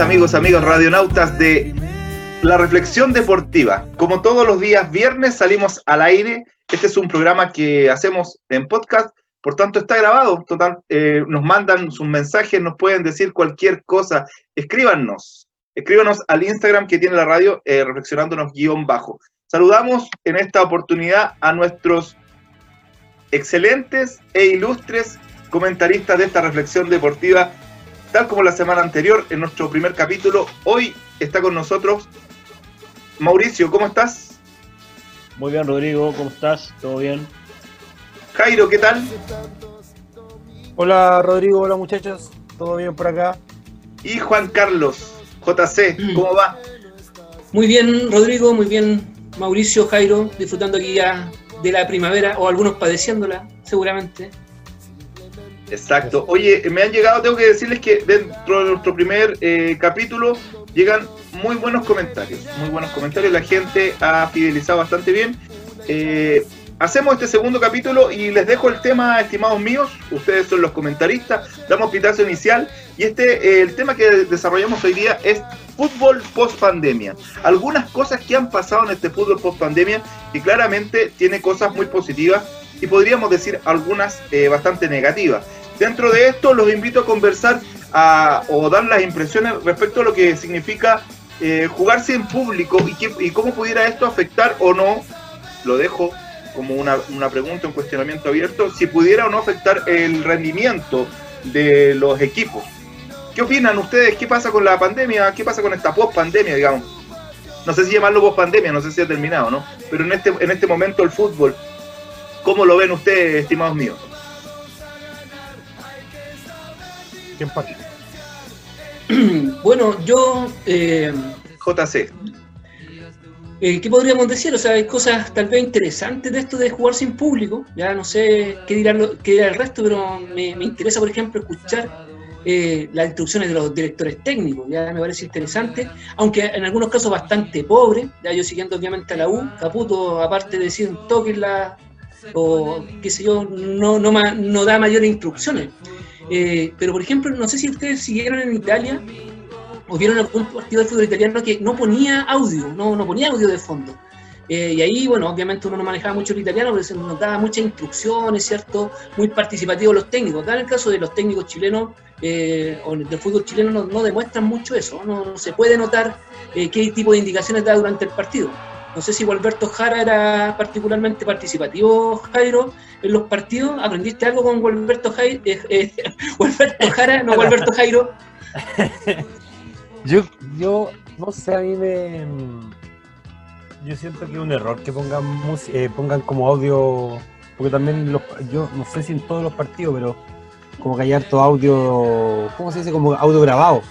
amigos, amigos radionautas de La Reflexión Deportiva. Como todos los días viernes salimos al aire. Este es un programa que hacemos en podcast, por tanto está grabado. Total, eh, nos mandan sus mensajes, nos pueden decir cualquier cosa. Escríbanos, escríbanos al Instagram que tiene la radio, eh, reflexionándonos guion bajo. Saludamos en esta oportunidad a nuestros excelentes e ilustres comentaristas de esta reflexión deportiva Tal como la semana anterior, en nuestro primer capítulo, hoy está con nosotros Mauricio, ¿cómo estás? Muy bien, Rodrigo, ¿cómo estás? ¿Todo bien? Jairo, ¿qué tal? Hola, Rodrigo, hola muchachos, ¿todo bien por acá? Y Juan Carlos, JC, ¿cómo va? Muy bien, Rodrigo, muy bien, Mauricio, Jairo, disfrutando aquí ya de la primavera, o algunos padeciéndola, seguramente. Exacto. Oye, me han llegado, tengo que decirles que dentro de nuestro primer eh, capítulo llegan muy buenos comentarios, muy buenos comentarios. La gente ha fidelizado bastante bien. Eh, hacemos este segundo capítulo y les dejo el tema, estimados míos. Ustedes son los comentaristas. Damos pitazo inicial y este, eh, el tema que desarrollamos hoy día es fútbol post pandemia. Algunas cosas que han pasado en este fútbol post pandemia y claramente tiene cosas muy positivas y podríamos decir algunas bastante negativas. Dentro de esto los invito a conversar o dar las impresiones respecto a lo que significa eh, jugarse en público y, cómo pudiera esto afectar o no, lo dejo como una, pregunta, un cuestionamiento abierto, si pudiera o no afectar el rendimiento de los equipos. ¿Qué opinan ustedes? ¿Qué pasa con la pandemia? ¿Qué pasa con esta post-pandemia, digamos? No sé si llamarlo post-pandemia, no sé si ha terminado, ¿no? Pero en este, en este momento el fútbol, ¿cómo lo ven ustedes, estimados míos? bueno, yo... Eh, JC. Eh, ¿Qué podríamos decir? O sea, hay cosas tal vez interesantes de esto de jugar sin público. Ya no sé qué dirá, qué el resto, pero me, interesa, por ejemplo, escuchar eh, las instrucciones de los directores técnicos. Ya me parece interesante, aunque en algunos casos bastante pobre. Ya yo siguiendo obviamente a la U, Caputo, aparte de decir un toque la o qué sé yo, no, no, no da mayores instrucciones. Eh, pero, por ejemplo, no sé si ustedes siguieron en Italia o vieron algún partido de fútbol italiano que no ponía audio, no, no ponía audio de fondo. Eh, y ahí, bueno, obviamente uno no manejaba mucho el italiano, pero se nos daba muchas instrucciones, ¿cierto? Muy participativos los técnicos. en el caso de los técnicos chilenos eh, o del fútbol chileno no, demuestran mucho eso, no, se puede notar qué tipo de indicaciones da durante el partido. No sé si Gualberto Jara era particularmente participativo, Jairo, en los partidos. ¿Aprendiste algo con Gualberto, Jairo, eh, eh, Jara, no Gualberto Jairo? yo, yo, no sé, a mí me... Yo siento que es un error que pongan, eh, pongan como audio, porque también los, yo no sé si en todos los partidos, pero como que hay harto audio, ¿cómo se dice? Como audio grabado.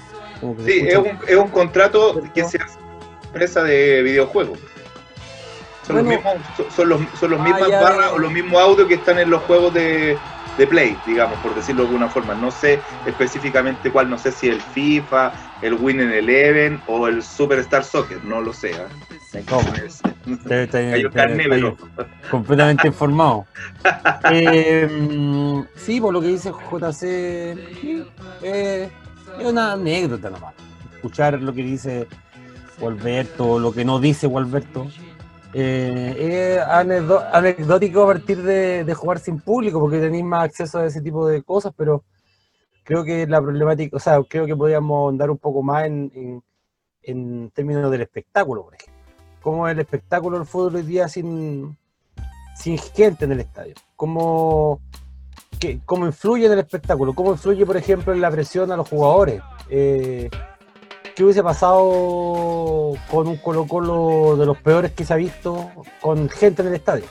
sí, es un, es un contrato que se hace empresa de videojuegos. Son los mismos, son los, son los ah, mismas barras o los mismos audios que están en los juegos de, Play, digamos, por decirlo de alguna forma. No sé específicamente cuál, no sé si el FIFA, el Win Eleven o el Superstar Soccer, no lo sé. ¿eh? completamente informado. Em, sí, por lo que dice JC, eh, es una anécdota nomás. Escuchar lo que dice Walberto, lo que no dice Walberto, eh, es anecdótico a partir de, jugar sin público, porque tenéis más acceso a ese tipo de cosas, pero creo que la problemática, o sea, creo que podríamos andar un poco más en, términos del espectáculo, por ejemplo. ¿Cómo es el espectáculo del fútbol hoy día sin, sin gente en el estadio? ¿Cómo, ¿Cómo influye en el espectáculo? ¿Cómo influye, por ejemplo, en la presión a los jugadores? Eh, ¿Qué hubiese pasado con un Colo Colo de los peores que se ha visto con gente en el estadio?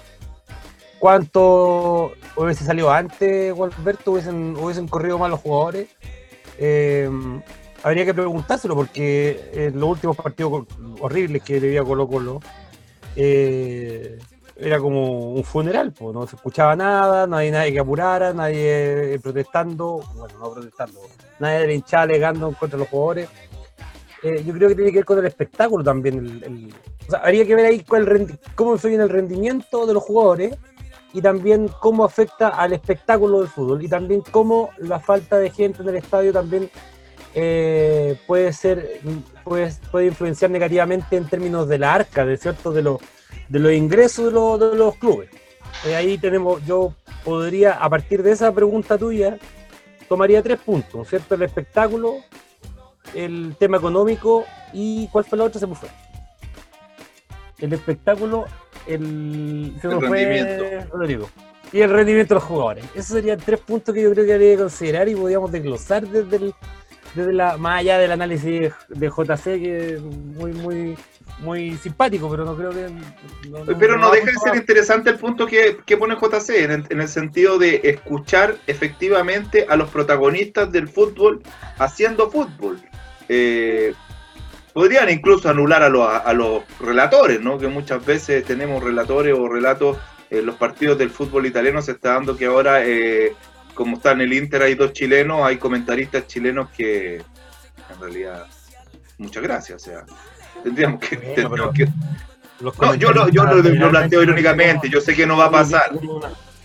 ¿Cuánto hubiese salido antes, Walberto? ¿Hubiesen, hubiesen corrido mal los jugadores? Eh, habría que preguntárselo porque en los últimos partidos horribles que le vi a Colo Colo eh, era como un funeral, pues, no se escuchaba nada, no hay nadie que apurara, nadie protestando, bueno, no protestando, nadie de hinchada alegando contra los jugadores. Eh, yo creo que tiene que ver con el espectáculo también. o sea, habría que ver ahí cómo influye el rendimiento de los jugadores y también cómo afecta al espectáculo del fútbol y también cómo la falta de gente en el estadio también eh, puede ser puede, puede influenciar negativamente en términos de la arca, de cierto, de los de los ingresos de los, de los clubes. Eh, ahí tenemos, yo podría, a partir de esa pregunta tuya, tomaría tres puntos, ¿cierto? El espectáculo, el tema económico y ¿cuál fue la otra? Se me fue. El espectáculo, el, se me El fue, rendimiento. Rodrigo. Y el rendimiento de los jugadores. Esos serían tres puntos que yo creo que habría que considerar y podríamos desglosar desde el, desde la, más allá del análisis de JC, que es muy, muy, muy simpático, pero no creo que. no- no- Pero no va deja de ser interesante el punto que, que pone JC, en el, en el sentido de escuchar efectivamente a los protagonistas del fútbol haciendo fútbol. Eh, podrían incluso anular a los, a los relatores, ¿no? Que muchas veces tenemos relatores o relatos en los partidos del fútbol italiano. Se está dando que ahora, eh, como está en el Inter, hay dos chilenos, hay comentaristas chilenos que en realidad, muchas gracias. O sea, tendríamos que. Bueno, tendríamos que no, yo lo, yo lo, lo planteo irónicamente, yo sé que no va a pasar.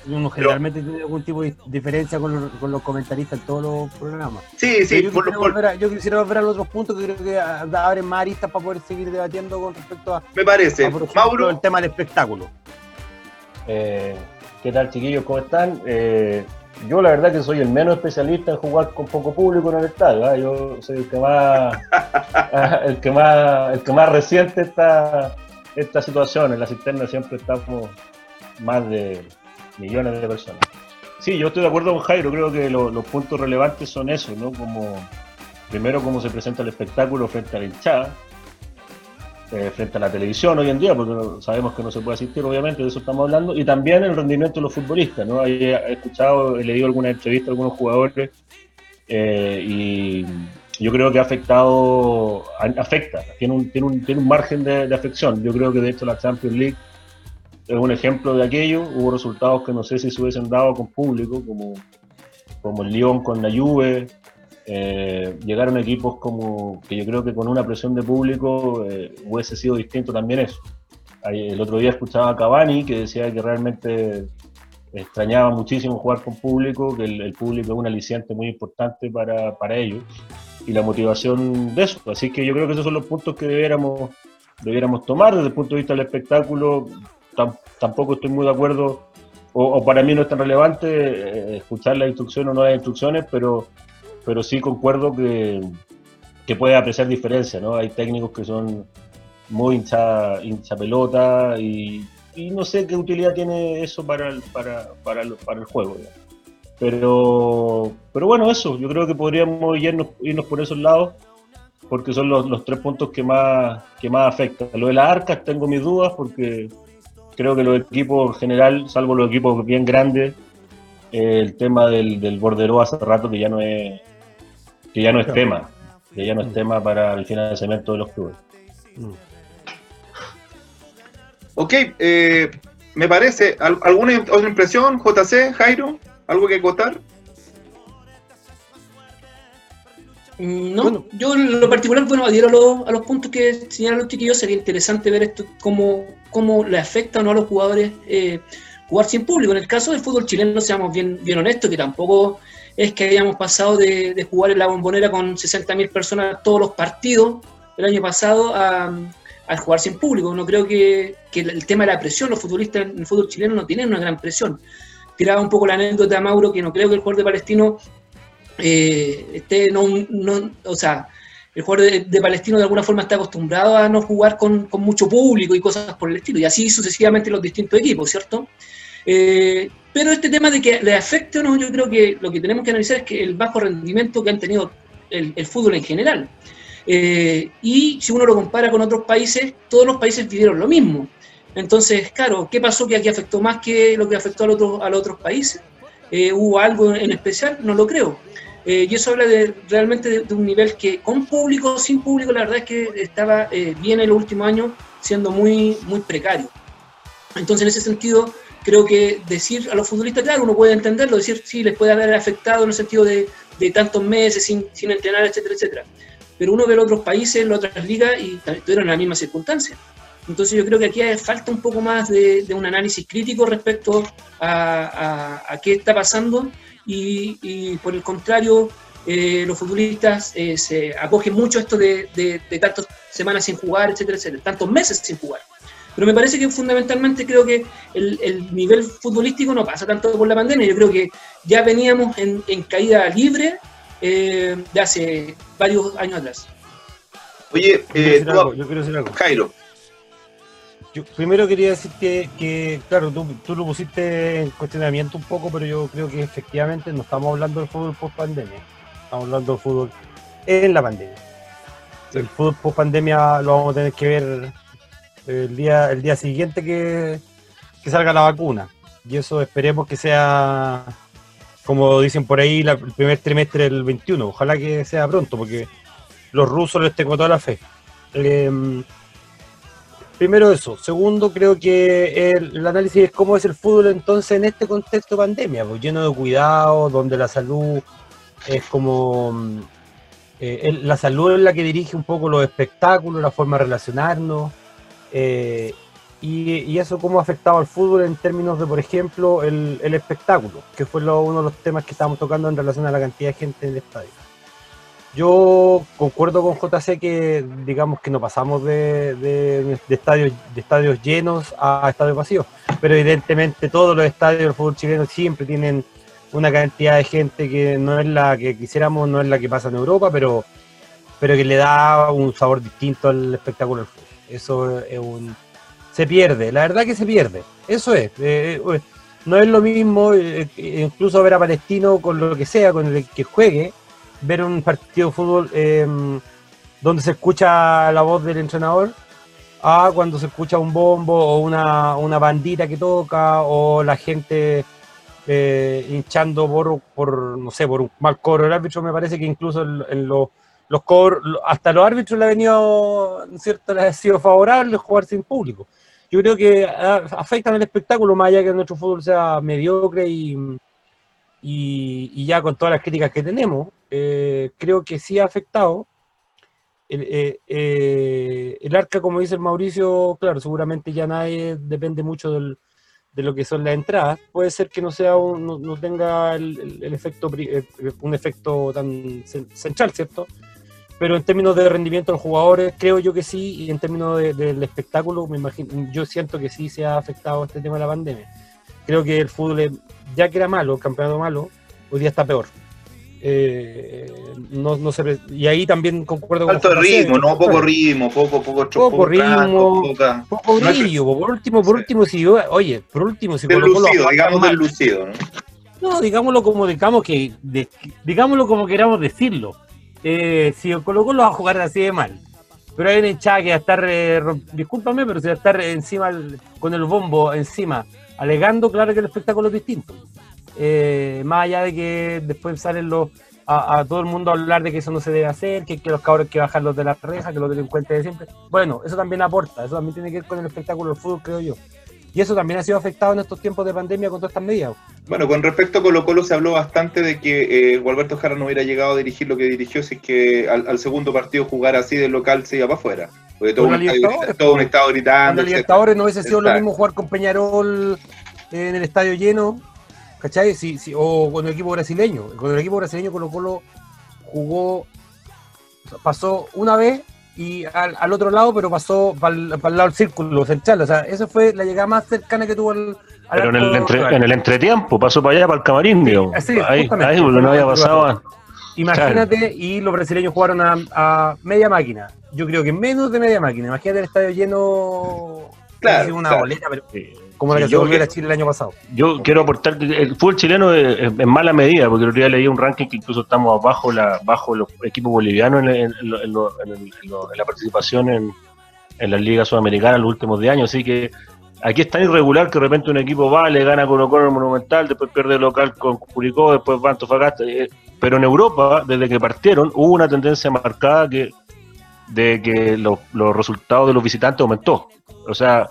Uno, generalmente tiene algún tipo de diferencia con los, con los comentaristas en todos los programas. Sí, sí, yo, por lo quisiera por- volver a, yo quisiera volver a los otros puntos que creo que abren más aristas para poder seguir debatiendo con respecto a, me parece. a, por ejemplo, Mauro, el tema del espectáculo. Eh, ¿Qué tal, chiquillos? ¿Cómo están? Eh, yo, la verdad, que soy el menos especialista en jugar con poco público en el estadio. ¿ah? Yo soy el que más, ah, el que más, el que más resiente esta, esta situación. En la cisterna siempre estamos más de millones de personas. Sí, yo estoy de acuerdo con Jairo. Creo que lo- los puntos relevantes son esos, ¿no? Como primero cómo se presenta el espectáculo frente a la hinchada eh, frente a la televisión hoy en día, porque sabemos que no se puede asistir, obviamente, de eso estamos hablando, y también el rendimiento de los futbolistas, ¿no? He escuchado, he leído algunas entrevistas a algunos jugadores, eh, y yo creo que ha afectado, afecta, tiene un, tiene un, tiene un margen de, de afección. Yo creo que de hecho la Champions League es un ejemplo de aquello, hubo resultados que no sé si se hubiesen dado con público, como, como el Lyon con la Juve, eh, llegaron equipos como que yo creo que con una presión de público eh, hubiese sido distinto también eso. El otro día escuchaba a Cavani que decía que realmente extrañaba muchísimo jugar con público, que el, el público es un aliciente muy importante para, para ellos y la motivación de eso. Así que yo creo que esos son los puntos que debiéramos, debiéramos tomar desde el punto de vista del espectáculo. Tam- tampoco estoy muy de acuerdo, o, para mí no es tan relevante eh, escuchar las instrucciones o no las instrucciones, pero pero sí concuerdo que, que puede apreciar diferencias, ¿no? Hay técnicos que son muy hincha, hincha y, no sé qué utilidad tiene eso para el, para, para el, juego. Pero, pero bueno, eso, yo creo que podríamos irnos, irnos por esos lados porque son los, los tres puntos que más, que más afectan. Lo de las arcas tengo mis dudas porque creo que los equipos en general, salvo los equipos bien grandes, eh, el tema del, del borderó hace rato que ya no es que ya no es tema, que ya no es tema para el financiamiento de los clubes. ok, eh, me parece. ¿Al- ¿Alguna otra impresión, JC, Jairo? ¿Algo que acotar? No, Bueno. yo en lo particular, bueno, adhiero a los, a los puntos que señalan los chiquillos, sería interesante ver esto, cómo, cómo le afecta o no a los jugadores eh, jugar sin público. En el caso del fútbol chileno, seamos bien, bien honestos, que tampoco es que hayamos pasado de, de jugar en la bombonera con 60.000 personas todos los partidos el año pasado a, a jugar sin público. No creo que, que el tema de la presión, los futbolistas en el fútbol chileno no tienen una gran presión. Tiraba un poco la anécdota, Mauro, que no creo que el jugador de Palestino eh, esté, no, no- o sea, el jugador de, Palestino de alguna forma está acostumbrado a no jugar con, mucho público y cosas por el estilo, y así sucesivamente los distintos equipos, ¿cierto? Eh, pero este tema de que le afecte o no, yo creo que lo que tenemos que analizar es que el bajo rendimiento que han tenido el, el fútbol en general. Eh, y si uno lo compara con otros países, todos los países vivieron lo mismo. Entonces, claro, ¿qué pasó que aquí afectó más que lo que afectó al otro, a los otros países? Eh, ¿Hubo algo en especial? No lo creo. Eh, y eso habla de, realmente de, de un nivel que con público, sin público, la verdad es que estaba eh, bien en los últimos años siendo muy, muy precario. Entonces, en ese sentido, creo que decir a los futbolistas, claro, uno puede entenderlo, decir, sí, les puede haber afectado en el sentido de, de tantos meses sin, sin entrenar, etcétera, etcétera. Pero uno ve los otros países, las otras ligas y tuvieron las mismas circunstancias. Entonces yo creo que aquí falta un poco más de, de un análisis crítico respecto a, a- a qué está pasando y, y por el contrario, eh, los futbolistas eh, se acogen mucho esto de, de, de tantas semanas sin jugar, etcétera, etcétera, tantos meses sin jugar. Pero me parece que fundamentalmente creo que el, el, nivel futbolístico no pasa tanto por la pandemia. Yo creo que ya veníamos en, en caída libre eh, de hace varios años atrás. Oye, eh, yo, quiero decir algo. Jairo. Yo primero quería decir que, que claro, tú, tú, lo pusiste en cuestionamiento un poco, pero yo creo que efectivamente no estamos hablando del fútbol post pandemia, estamos hablando del fútbol en la pandemia. El fútbol post pandemia lo vamos a tener que ver el día, el día siguiente que, que salga la vacuna. Y eso esperemos que sea, como dicen por ahí, la, el primer trimestre del 21. Ojalá que sea pronto, porque los rusos les tengo toda la fe. Eh, primero eso. Segundo, creo que el, análisis es cómo es el fútbol entonces en este contexto de pandemia, pues lleno de cuidado, donde la salud es como... Eh, la salud es la que dirige un poco los espectáculos, la forma de relacionarnos. Eh, y, eso cómo ha afectado al fútbol en términos de, por ejemplo, el, espectáculo, que fue uno de los temas que estábamos tocando en relación a la cantidad de gente en el estadio. Yo concuerdo con JC que digamos que no pasamos de, de, estadios, de estadios llenos a estadios vacíos, pero evidentemente todos los estadios del fútbol chileno siempre tienen una cantidad de gente que no es la que quisiéramos, no es la que pasa en Europa, pero, pero que le da un sabor distinto al espectáculo del fútbol. Eso es un... Se pierde, la verdad que se pierde, eso es. Eh, no es lo mismo eh, incluso ver a Palestino con lo que sea, con el que juegue, ver un partido de fútbol eh, donde se escucha la voz del entrenador a cuando se escucha un bombo o una, una bandita que toca o la gente eh, hinchando por, por, no sé, por un mal cobro del árbitro. Me parece que incluso en, en los, los cobros, hasta los árbitros le ha venido, ¿cierto? Les ha sido favorable jugar sin público. Yo creo que afectan el espectáculo, más allá que nuestro fútbol sea mediocre y, y ya con todas las críticas que tenemos, eh, creo que sí ha afectado. El, eh, eh, el, arca, como dice el Mauricio, claro, seguramente ya nadie depende mucho del, de lo que son las entradas. Puede ser que no sea un, no, no, tenga el, el, el efecto eh, un efecto tan central, ¿cierto? Pero en términos de rendimiento de los jugadores, creo yo que sí, y en términos de, del espectáculo, me imagino, yo siento que sí se ha afectado este tema de la pandemia. Creo que el fútbol, ya que era malo, el campeonato malo, hoy día está peor. Eh, no, no se, y ahí también concuerdo con ritmo, ¿no? Poco ritmo, poco, poco, poco, poco ritmo, poca, poco brillo. Por último, por último, si yo, oye, por último, si lucido, digamos del lucido, ¿no? No, digámoslo como digamos que, de, digámoslo como queramos decirlo. Eh, si Colo Colo va a jugar así de mal, pero hay una hinchada que va a estar, eh, discúlpame, pero si va a estar encima con el bombo encima, alegando, claro que el espectáculo es distinto. Eh, más allá de que después salen los a, a, todo el mundo a hablar de que eso no se debe hacer, que, que los cabros hay que bajarlos de la reja, que los delincuentes de siempre. Bueno, eso también aporta, eso también tiene que ver con el espectáculo del fútbol, creo yo. Y eso también ha sido afectado en estos tiempos de pandemia con todas estas medidas. Bueno, con respecto a Colo Colo se habló bastante de que eh, Gualberto Jara no hubiera llegado a dirigir lo que dirigió si es que al, al segundo partido jugar así de local se iba para afuera. Porque todo, un estadio, todo un estado gritando. Libertadores no hubiese sido Exacto. lo mismo jugar con Peñarol en el estadio lleno ¿cachai? Si, si, o con el equipo brasileño. Con el equipo brasileño Colo Colo jugó, pasó una vez y al, al otro lado, pero pasó para el, para el, lado del círculo central. O sea, esa fue la llegada más cercana que tuvo al. al pero en el, entre, en el, entretiempo, pasó para allá, para el camarín, sí, así, ahí, ahí no había pasado. Imagínate, claro. y los brasileños jugaron a, a, media máquina. Yo creo que menos de media máquina. Imagínate el estadio lleno. Claro, una claro. boleta, pero. Sí como la que se volvió a Chile el año pasado. Yo quiero aportar que el fútbol chileno es, en mala medida, porque el otro día leí un ranking que incluso estamos bajo la bajo los equipos bolivianos en, en, en, en la participación en, las ligas sudamericanas en los últimos 10 años, así que aquí es tan irregular que de repente un equipo va, le gana con Colo en Monumental, después pierde local con Curicó, después va a Antofagasta, eh, pero en Europa, desde que partieron, hubo una tendencia marcada que de que los, los resultados de los visitantes aumentó. O sea,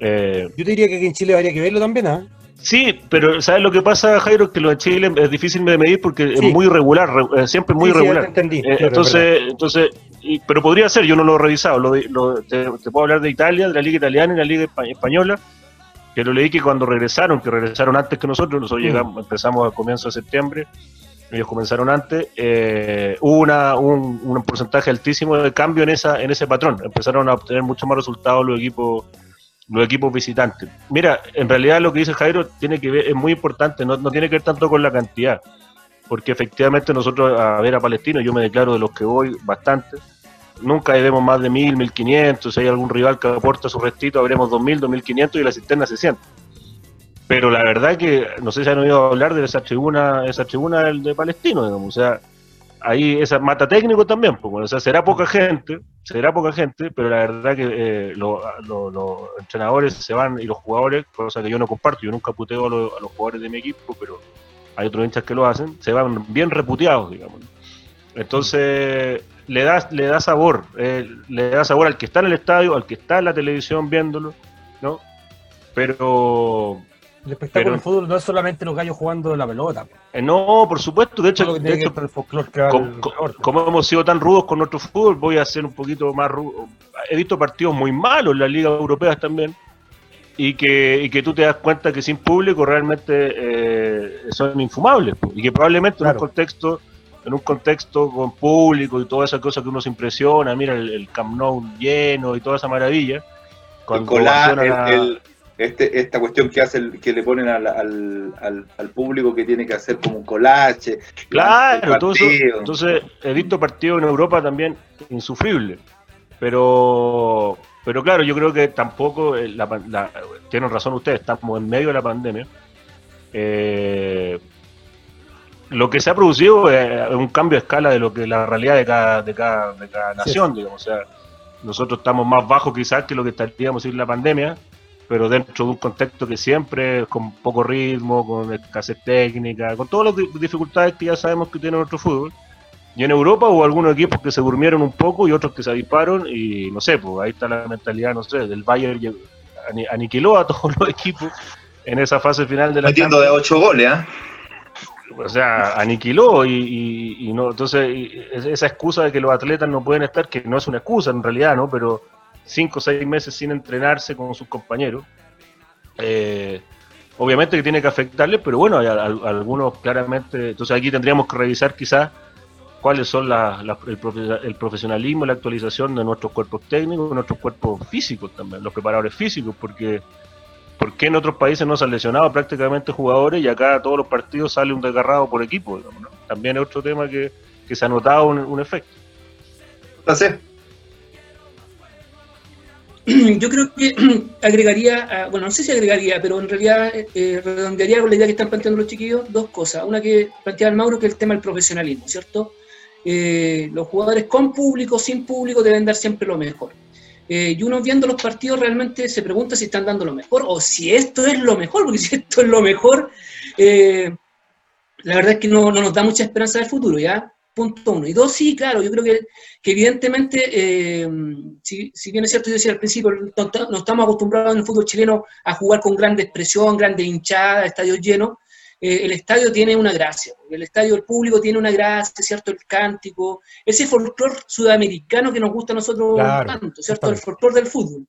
eh, Yo te diría que aquí en Chile habría que verlo también, ¿ah? ¿eh? Sí, pero ¿sabes lo que pasa, Jairo? Que lo de Chile es difícil de medir porque sí. es muy irregular, siempre muy sí, irregular. Sí, entendí, eh, entonces, entonces y, pero podría ser, yo no lo he revisado. Lo, lo, te, te, puedo hablar de Italia, de la Liga Italiana y la Liga Española, que lo leí que cuando regresaron, que regresaron antes que nosotros, nosotros llegamos, empezamos a comienzo de septiembre, ellos comenzaron antes, eh, hubo una, un, un, porcentaje altísimo de cambio en, esa, en ese patrón. Empezaron a obtener mucho más resultados los equipos los equipos visitantes. Mira, en realidad lo que dice Jairo tiene que ver, es muy importante, no, no tiene que ver tanto con la cantidad, porque efectivamente nosotros a ver a Palestino, yo me declaro de los que voy bastante, nunca debemos más de mil, mil quinientos, si hay algún rival que aporta su restito, habremos dos mil, dos mil quinientos y la cisterna se siente. Pero la verdad que, no sé si han oído hablar de esa tribuna, esa tribuna del de Palestino, digamos, o sea, ahí esa mata técnico también, pues, o sea, será poca gente, será poca gente, pero la verdad que eh, los entrenadores se van y los jugadores, cosa que yo no comparto, yo nunca puteo a, a los jugadores de mi equipo, pero hay otros hinchas que lo hacen, se van bien reputeados, digamos. Entonces, le da, le da sabor, eh, le da sabor al que está en el estadio, al que está en la televisión viéndolo, ¿no? Pero el espectáculo del fútbol no es solamente los gallos jugando la pelota. Eh, no, por supuesto. De hecho, como, hemos sido tan rudos con nuestro fútbol, voy a ser un poquito más rudo. He visto partidos muy malos en las ligas europeas también. Y que, y que tú te das cuenta que sin público realmente eh, son infumables. Y que probablemente en un contexto en un contexto con público y toda esa cosa que uno se impresiona, mira el, Camp Nou lleno y toda esa maravilla. Cuando el, el, este, esta cuestión que hace que le ponen al, al, al, público que tiene que hacer como un colache. Claro, todo eso, entonces he visto partidos en Europa también insufribles, pero pero claro, yo creo que tampoco, eh, tienen razón ustedes, estamos en medio de la pandemia. Eh, lo que se ha producido es un cambio de escala de lo que la realidad de cada, de cada, de cada nación, digamos. O sea, nosotros estamos más bajos quizás que lo que estaríamos sin la pandemia, pero dentro de un contexto que siempre con poco ritmo, con escasez técnica, con todas las dificultades que ya sabemos que tiene nuestro fútbol. Y en Europa hubo algunos equipos que se durmieron un poco y otros que se avisparon y no sé, pues ahí está la mentalidad, no sé, del Bayern aniquiló a todos los equipos en esa fase final de la Metiendo de ocho goles, ¿ah? O sea, aniquiló y, y no, entonces esa excusa de que los atletas no pueden estar, que no es una excusa en realidad, ¿no? Pero cinco o seis meses sin entrenarse con sus compañeros. Eh, obviamente que tiene que afectarle, pero bueno, hay algunos claramente. Entonces aquí tendríamos que revisar quizás cuáles son el, profesionalismo, la actualización de nuestros cuerpos técnicos, de nuestros cuerpos físicos también, los preparadores físicos, porque ¿por qué en otros países no se han lesionado prácticamente jugadores y acá todos los partidos sale un desgarrado por equipo? También es otro tema que, se ha notado un, un efecto. Entonces, yo creo que agregaría, bueno, no sé si agregaría, pero en realidad eh, redondearía con la idea que están planteando los chiquillos dos cosas. Una que planteaba el Mauro, que es el tema del profesionalismo, ¿cierto? Eh, los jugadores con público, sin público, deben dar siempre lo mejor. Eh, y uno viendo los partidos realmente se pregunta si están dando lo mejor o si esto es lo mejor, porque si esto es lo mejor, la verdad es que no, nos da mucha esperanza del futuro, ¿ya? Punto uno. Y dos, sí, claro, yo creo que, que evidentemente, eh, si, si, bien es cierto, yo decía al principio, no, estamos acostumbrados en el fútbol chileno a jugar con grande expresión, grande hinchada, estadios llenos, eh, el estadio tiene una gracia, el estadio del público tiene una gracia, ¿cierto? El cántico, ese folclore sudamericano que nos gusta a nosotros tanto, ¿cierto? El folclore del fútbol.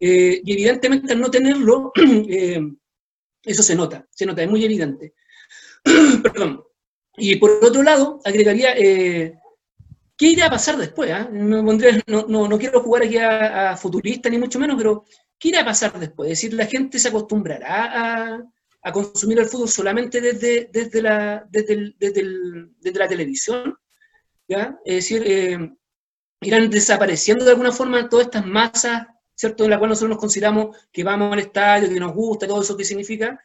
Eh, y evidentemente al no tenerlo, eso se nota, se nota, es muy evidente. Perdón. Y por otro lado, agregaría, eh, ¿qué irá a pasar después? Ah? No, no, quiero jugar aquí a, futurista ni mucho menos, pero ¿qué irá a pasar después? Es decir, la gente se acostumbrará a, consumir el fútbol solamente desde, desde, la, desde, desde, la televisión, ¿ya? Es decir, eh, irán desapareciendo de alguna forma todas estas masas, ¿cierto? En la cual nosotros nos consideramos que vamos al estadio, que nos gusta, todo eso que significa,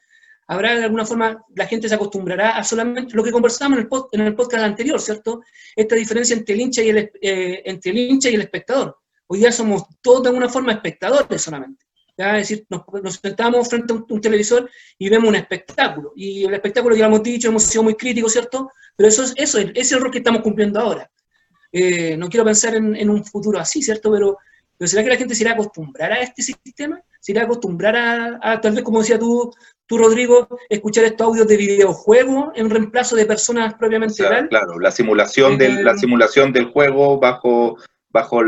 habrá de alguna forma, la gente se acostumbrará a solamente lo que conversamos en el, en el podcast anterior, ¿cierto? Esta diferencia entre el, hincha y el, eh, entre el hincha y el espectador. Hoy día somos todos de alguna forma espectadores solamente. ¿ya? Es decir, nos, sentamos frente a un, televisor y vemos un espectáculo. Y el espectáculo ya lo hemos dicho, hemos sido muy críticos, ¿cierto? Pero eso es, eso es, el rol que estamos cumpliendo ahora. Eh, no quiero pensar en, un futuro así, ¿cierto? Pero, ¿será que la gente se irá a acostumbrar a este sistema? ¿Se irá a acostumbrar a, tal vez, como decía tú, tú, Rodrigo, escuchar estos audios de videojuego en reemplazo de personas propiamente o Claro, la simulación, del, la simulación del juego bajo, bajo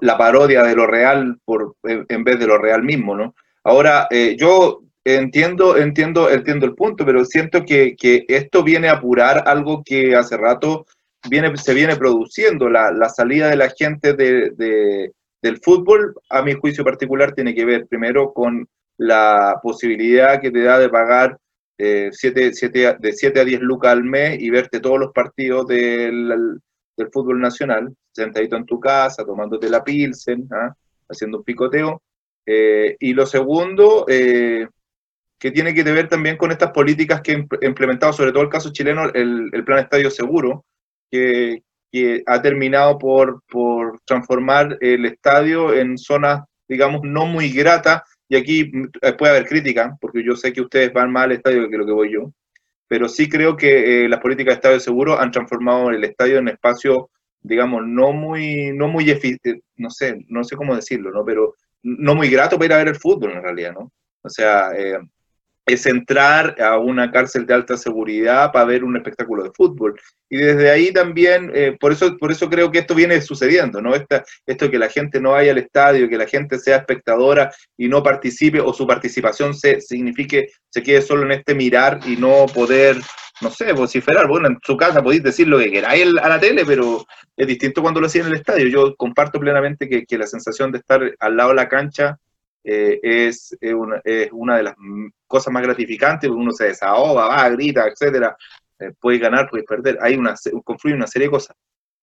la parodia de lo real por, en vez de lo real mismo, ¿no? Ahora, eh, yo entiendo, entiendo, entiendo el punto, pero siento que, que, esto viene a apurar algo que hace rato viene, se viene produciendo. La, la salida de la gente de, de, del fútbol, a mi juicio particular, tiene que ver primero con la posibilidad que te da de pagar eh, siete, siete, de 7 a 10 lucas al mes y verte todos los partidos del, del fútbol nacional, sentadito en tu casa, tomándote la pilsen, ¿ah? haciendo un picoteo. Eh, y lo segundo, eh, que tiene que ver también con estas políticas que ha implementado, sobre todo el caso chileno, el, el plan Estadio Seguro, que, ha terminado por, por, transformar el estadio en zonas, digamos, no muy gratas. Y aquí eh, puede haber crítica, porque yo sé que ustedes van más al estadio que lo que voy yo, pero sí creo que eh, las políticas de estadio seguro han transformado el estadio en espacio, digamos, no muy, no muy, no sé, no sé cómo decirlo, ¿no? Pero no muy grato para ir a ver el fútbol en realidad, ¿no? O sea, eh, es entrar a una cárcel de alta seguridad para ver un espectáculo de fútbol. Y desde ahí también, eh, por, eso, por eso creo que esto viene sucediendo, ¿no? Esta, esto que la gente no vaya al estadio, que la gente sea espectadora y no participe, o su participación se, signifique, se quede solo en este mirar y no poder, no sé, vociferar. Bueno, en su casa podéis decir lo que queráis a la tele, pero es distinto cuando lo hacía en el estadio. Yo comparto plenamente que, que la sensación de estar al lado de la cancha eh, es, es, una, es, una, de las cosas más gratificantes, uno se desahoga, va, grita, etcétera, eh, puede ganar, puede perder, hay una, confluye una serie de cosas,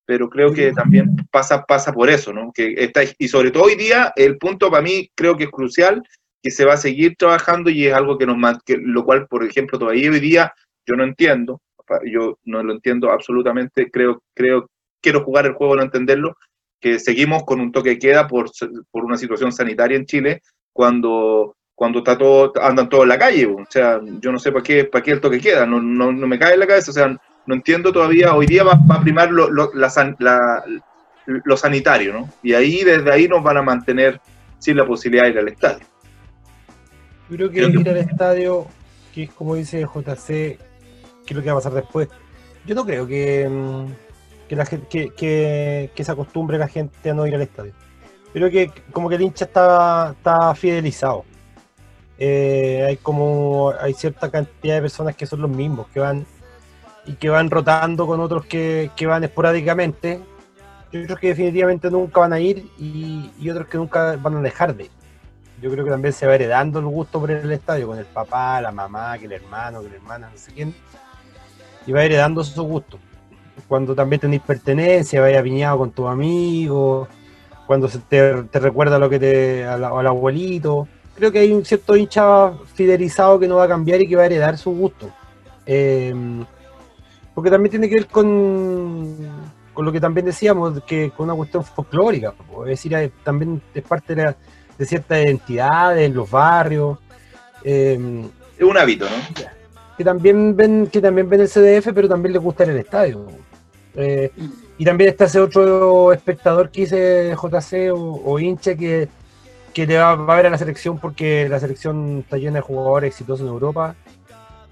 pero creo que también pasa, pasa por eso, ¿no? Que está, y sobre todo hoy día, el punto para mí creo que es crucial, que se va a seguir trabajando y es algo que nos que, lo cual, por ejemplo, todavía hoy día yo no entiendo, yo no lo entiendo absolutamente, creo, creo, quiero jugar el juego, no entenderlo, que seguimos con un toque de queda por, por una situación sanitaria en Chile, cuando, cuando está todo, andan todos en la calle. O sea, yo no sé para qué, para qué el toque queda, no, no, no me cae en la cabeza. O sea, no entiendo todavía, hoy día va, va a primar lo, lo, la, la, lo sanitario, ¿no? Y ahí, desde ahí nos van a mantener sin la posibilidad de ir al estadio. Yo creo que creo ir que... al estadio, que es como dice JC, ¿qué es lo que va a pasar después? Yo no creo que mm, que, la que, que, se acostumbre la gente a no ir al estadio. Creo que como que el hincha está, está fidelizado. Eh, hay como hay cierta cantidad de personas que son los mismos, que van y que van rotando con otros que, que van esporádicamente. Yo creo que definitivamente nunca van a ir y, y, otros que nunca van a dejar de ir. Yo creo que también se va heredando el gusto por el estadio, con el papá, la mamá, que el hermano, que la hermana, no sé quién. Y va heredando su gusto cuando también tenéis pertenencia, vaya piñado con tus amigos, cuando se te, te, recuerda lo que te al, al, abuelito. Creo que hay un cierto hincha fidelizado que no va a cambiar y que va a heredar su gusto. Eh, porque también tiene que ver con, con, lo que también decíamos, que con una cuestión folclórica. Es decir, también es parte de, la, de ciertas identidades en los barrios. Eh, es un hábito, ¿no? Que también ven, que también ven el CDF, pero también les gusta el estadio. Eh, y también está ese otro espectador que dice JC o, o hincha que, que le va, a ver a la selección porque la selección está llena de jugadores exitosos en Europa,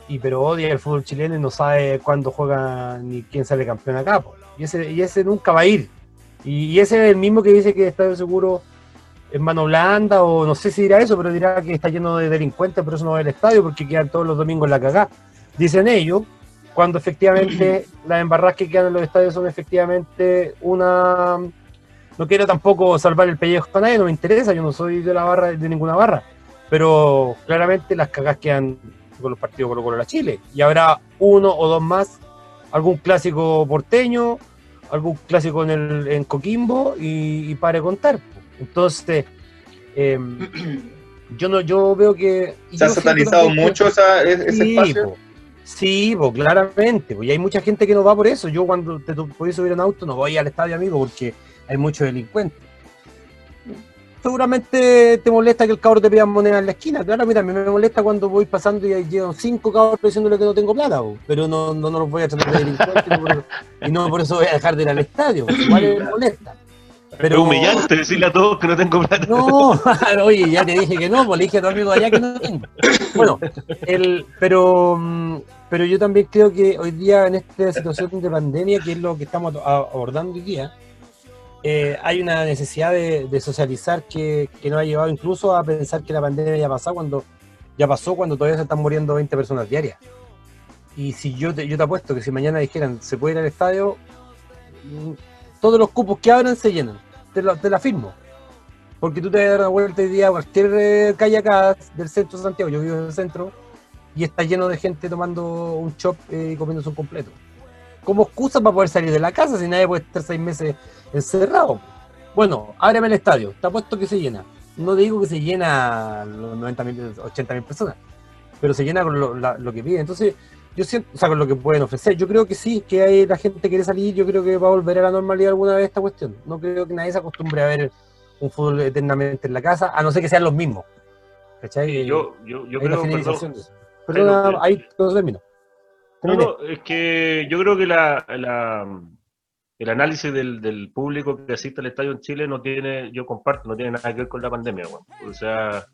y pero odia el fútbol chileno y no sabe cuándo juega ni quién sale campeón acá. Y, ese, y ese nunca va a ir. Y, ese es el mismo que dice que Estadio Seguro en mano blanda, o no sé si dirá eso, pero dirá que está lleno de delincuentes, pero eso no va al estadio porque quedan todos los domingos en la cagá. Dicen ellos, cuando efectivamente las embarradas que quedan en los estadios son efectivamente una... No quiero tampoco salvar el pellejo a nadie, no me interesa, yo no soy de la barra de ninguna barra, pero claramente las cagas quedan con los partidos Colo Colo la Chile, y habrá uno o dos más, algún clásico porteño, algún clásico en, el, en Coquimbo, y, y pare contar. Entonces, eh, yo no yo veo que... ¿Se ha satanizado mucho esa, ese sí, espacio? Sí, pues claramente, pues, y hay mucha gente que no va por eso. Yo cuando te puedes subir en auto no voy al estadio, amigo, porque hay muchos delincuentes. Seguramente te molesta que el cabro te pida moneda en la esquina. Claro, a mí me molesta cuando voy pasando y llegan cinco cabros diciéndole que no tengo plata, pues. pero no, no, no, los voy a tratar de delincuentes y, no por, eso voy a dejar de ir al estadio. Pues. Igual me molesta. Pero es humillante decirle a todos que no tengo plata. No, oye, ya te dije que no, pues le dije a tu amigo allá que no tengo. Bueno, el, pero, pero yo también creo que hoy día en esta situación de pandemia, que es lo que estamos abordando hoy día, eh, hay una necesidad de, de socializar que, que, nos ha llevado incluso a pensar que la pandemia ya pasado cuando Ya pasó cuando todavía se están muriendo 20 personas diarias. Y si yo te, yo te apuesto que si mañana dijeran se puede ir al estadio, mm, todos los cupos que abran se llenan. Te, la firmo. Porque tú te vas a dar una vuelta hoy día a cualquier eh, calle acá del centro de Santiago, yo vivo en el centro, y está lleno de gente tomando un chop eh, y comiéndose un completo. Como excusa para poder salir de la casa, si nadie puede estar seis meses encerrado. Bueno, ábreme el estadio, te apuesto que se llena. No digo que se llena los 90 mil, 80 mil personas, pero se llena con lo, lo que pide. Entonces, yo siento, o sea, con lo que pueden ofrecer. Yo creo que sí, que hay, la gente quiere salir, yo creo que va a volver a la normalidad alguna vez esta cuestión. No creo que nadie se acostumbre a ver un fútbol eternamente en la casa, a no ser que sean los mismos. ¿Cachai? Sí, yo, yo, yo Hay creo, fidelización perdón, de eso. Perdona, Jairo, ahí no termino. No, no, es que yo creo que la, la- el análisis del, del público que asiste al estadio en Chile no tiene, yo comparto, no tiene nada que ver con la pandemia. weón. O sea,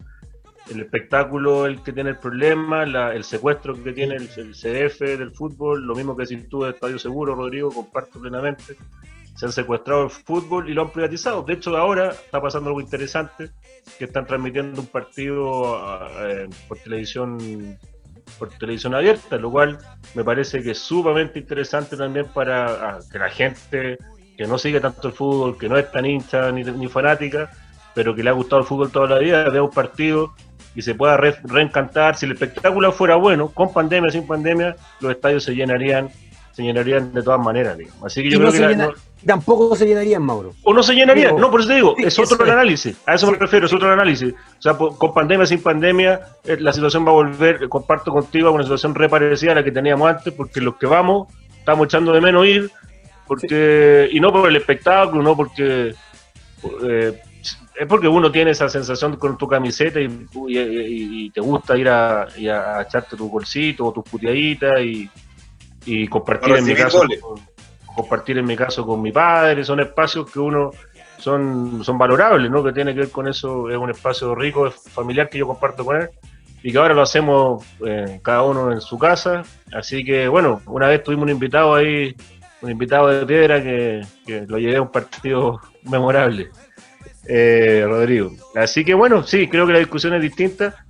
el espectáculo el que tiene el problema, el secuestro que tiene el, el CDF del fútbol, lo mismo que si tú de Estadio Seguro, Rodrigo, comparto plenamente. Se han secuestrado el fútbol y lo han privatizado. De hecho, ahora está pasando algo interesante, que están transmitiendo un partido ah, eh, por televisión por televisión abierta, lo cual me parece que es sumamente interesante también para ah, que la gente que no sigue tanto el fútbol, que no es tan hincha ni, ni fanática, pero que le ha gustado el fútbol toda la vida, vea un partido y se pueda re- reencantar. Si el espectáculo fuera bueno, con pandemia, sin pandemia, los estadios se llenarían, se llenarían de todas maneras. digamos. Así que yo no creo que la- no- Tampoco se llenarían, Mauro. o no se llenaría, Digo, no, por eso te digo, sí, es otro el análisis, a eso me refiero, es otro el análisis. O sea, con pandemia, sin pandemia, eh, la situación va a volver, comparto contigo, una situación reparecida a la que teníamos antes, porque los que vamos, estamos echando de menos ir, porque y no por el espectáculo, no porque... eh, es porque uno tiene esa sensación con tu camiseta y, y- y- y te gusta ir a, y a echarte tu bolsito o tus puteaditas y, y compartir en mi caso con- compartir en mi caso con mi padre, son espacios que uno son, son valorables, ¿no? Que tiene que ver con eso, es un espacio rico, familiar que yo comparto con él y que ahora lo hacemos eh, cada uno en su casa. Así que bueno, una vez tuvimos un invitado ahí, un invitado de piedra que, que lo llevé a un partido memorable, eh, Rodrigo. Así que bueno, sí, creo que la discusión es distinta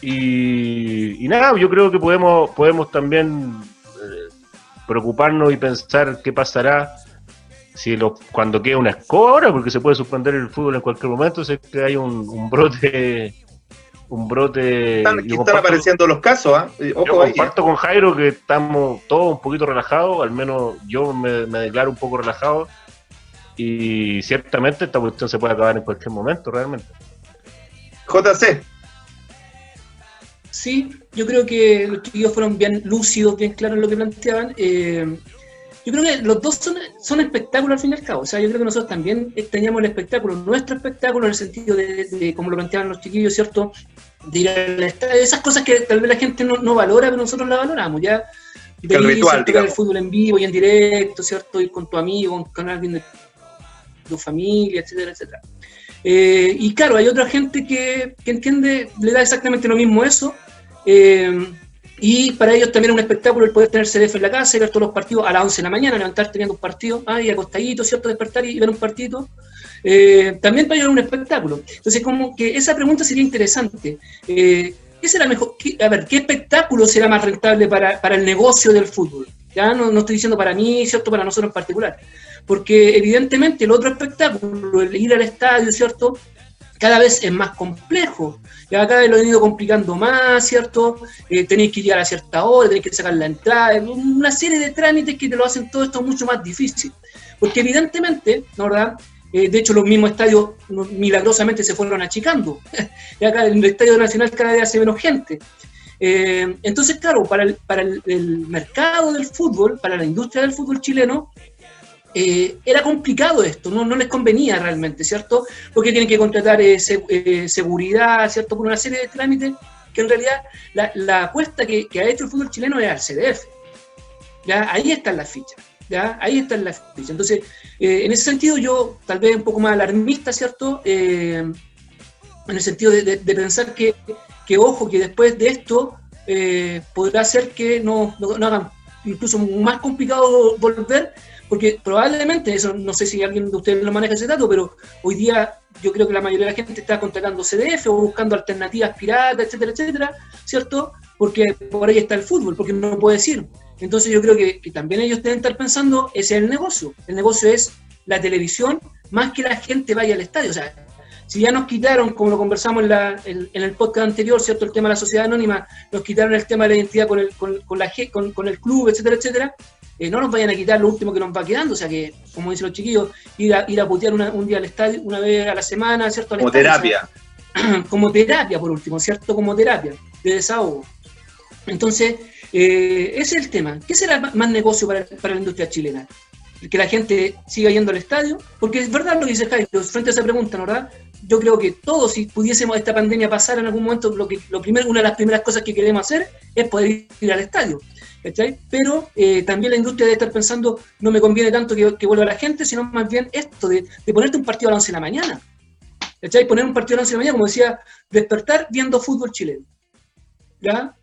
y, y nada, yo creo que podemos, podemos también eh, preocuparnos y pensar qué pasará si lo, cuando quede una escoba ahora, porque se puede suspender el fútbol en cualquier momento, sé que hay un, un brote, un brote. Están, que están apareciendo los casos, ¿ah? Eh, yo comparto con Jairo que estamos todos un poquito relajados, al menos yo me, me declaro un poco relajado y ciertamente esta cuestión se puede acabar en cualquier momento, realmente. JC, Sí, yo creo que los chiquillos fueron bien lúcidos, bien claros en lo que planteaban. Eh, yo creo que los dos son, son espectáculos al fin y al cabo. O sea, yo creo que nosotros también teníamos el espectáculo, nuestro espectáculo, en el sentido de, de como lo planteaban los chiquillos, ¿cierto? De ir al estadio, esas cosas que tal vez la gente no, no valora, pero nosotros la valoramos, ¿ya? De El ir, ritual, digamos. el fútbol en vivo y en directo, ¿cierto? Ir con tu amigo, con, con alguien de tu familia, etcétera, etcétera. Eh, y claro, hay otra gente que, que entiende, le da exactamente lo mismo eso. eh, y para ellos también es un espectáculo el poder tener CDF en la casa y ver todos los partidos a las 11 de la mañana, levantarte viendo un partido, ah, acostadito, ¿cierto? Despertar y ver un partido. Eh, también para ellos es un espectáculo. Entonces, como que esa pregunta sería interesante. Eh, ¿Qué mejor? a ver, ¿qué espectáculo será más rentable para, para el negocio del fútbol? Ya no, no estoy diciendo para mí, ¿cierto? Para nosotros en particular. Porque evidentemente el otro espectáculo, el ir al estadio, ¿cierto? Cada vez es más complejo. Ya cada vez lo han ido complicando más, ¿cierto? Eh, tenéis que llegar a cierta hora, tenéis que sacar la entrada, una serie de trámites que te lo hacen todo esto mucho más difícil. Porque evidentemente, ¿no verdad? Eh, de hecho, los mismos estadios milagrosamente se fueron achicando. y acá en el Estadio Nacional cada vez hace menos gente. Eh, entonces, claro, para, el, para el mercado del fútbol, para la industria del fútbol chileno, eh, era complicado esto, no, les convenía realmente, ¿cierto? Porque tienen que contratar eh, eh, seguridad, ¿cierto? Por una serie de trámites que en realidad la, apuesta que, ha hecho el fútbol chileno es al CDF. ¿ya? Ahí están las fichas, ¿ya? Ahí están las fichas. Entonces, en ese sentido yo tal vez un poco más alarmista, ¿cierto? En el sentido de, pensar que, que, ojo, que después de esto podrá ser que no, no- no hagan incluso más complicado volver, porque probablemente, eso no sé si alguien de ustedes lo maneja ese dato, pero hoy día yo creo que la mayoría de la gente está contratando CDF o buscando alternativas piratas, etcétera, etcétera, ¿cierto? Porque por ahí está el fútbol, porque no puede ir. Entonces yo creo que, que también ellos deben estar pensando, ese es el negocio. El negocio es la televisión más que la gente vaya al estadio. O sea, si ya nos quitaron, como lo conversamos en, el podcast anterior, ¿cierto? El tema de la sociedad anónima, nos quitaron el tema de la identidad con el, con, la, con, con el club, etcétera, etcétera, eh, no nos vayan a quitar lo último que nos va quedando. O sea que, como dicen los chiquillos, ir a, ir a putear un día al estadio, una vez a la semana, ¿cierto? como terapia. como terapia, por último, ¿cierto? Como terapia de desahogo. Entonces, eh, ese es el tema. ¿Qué será más negocio para, para la industria chilena? que la gente siga yendo al estadio, porque es verdad lo que dice Jairo, frente a esa pregunta, ¿verdad? Yo creo que todos, si pudiésemos esta pandemia pasar en algún momento, lo que lo primero, una de las primeras cosas que queremos hacer es poder ir al estadio. ¿Cachai? Pero eh, también la industria debe estar pensando, no me conviene tanto que, vuelva la gente, sino más bien esto de, ponerte un partido a las 11 de la mañana. ¿cachai? Poner un partido a las 11 de la mañana, como decía, despertar viendo fútbol chileno. ¿Ya?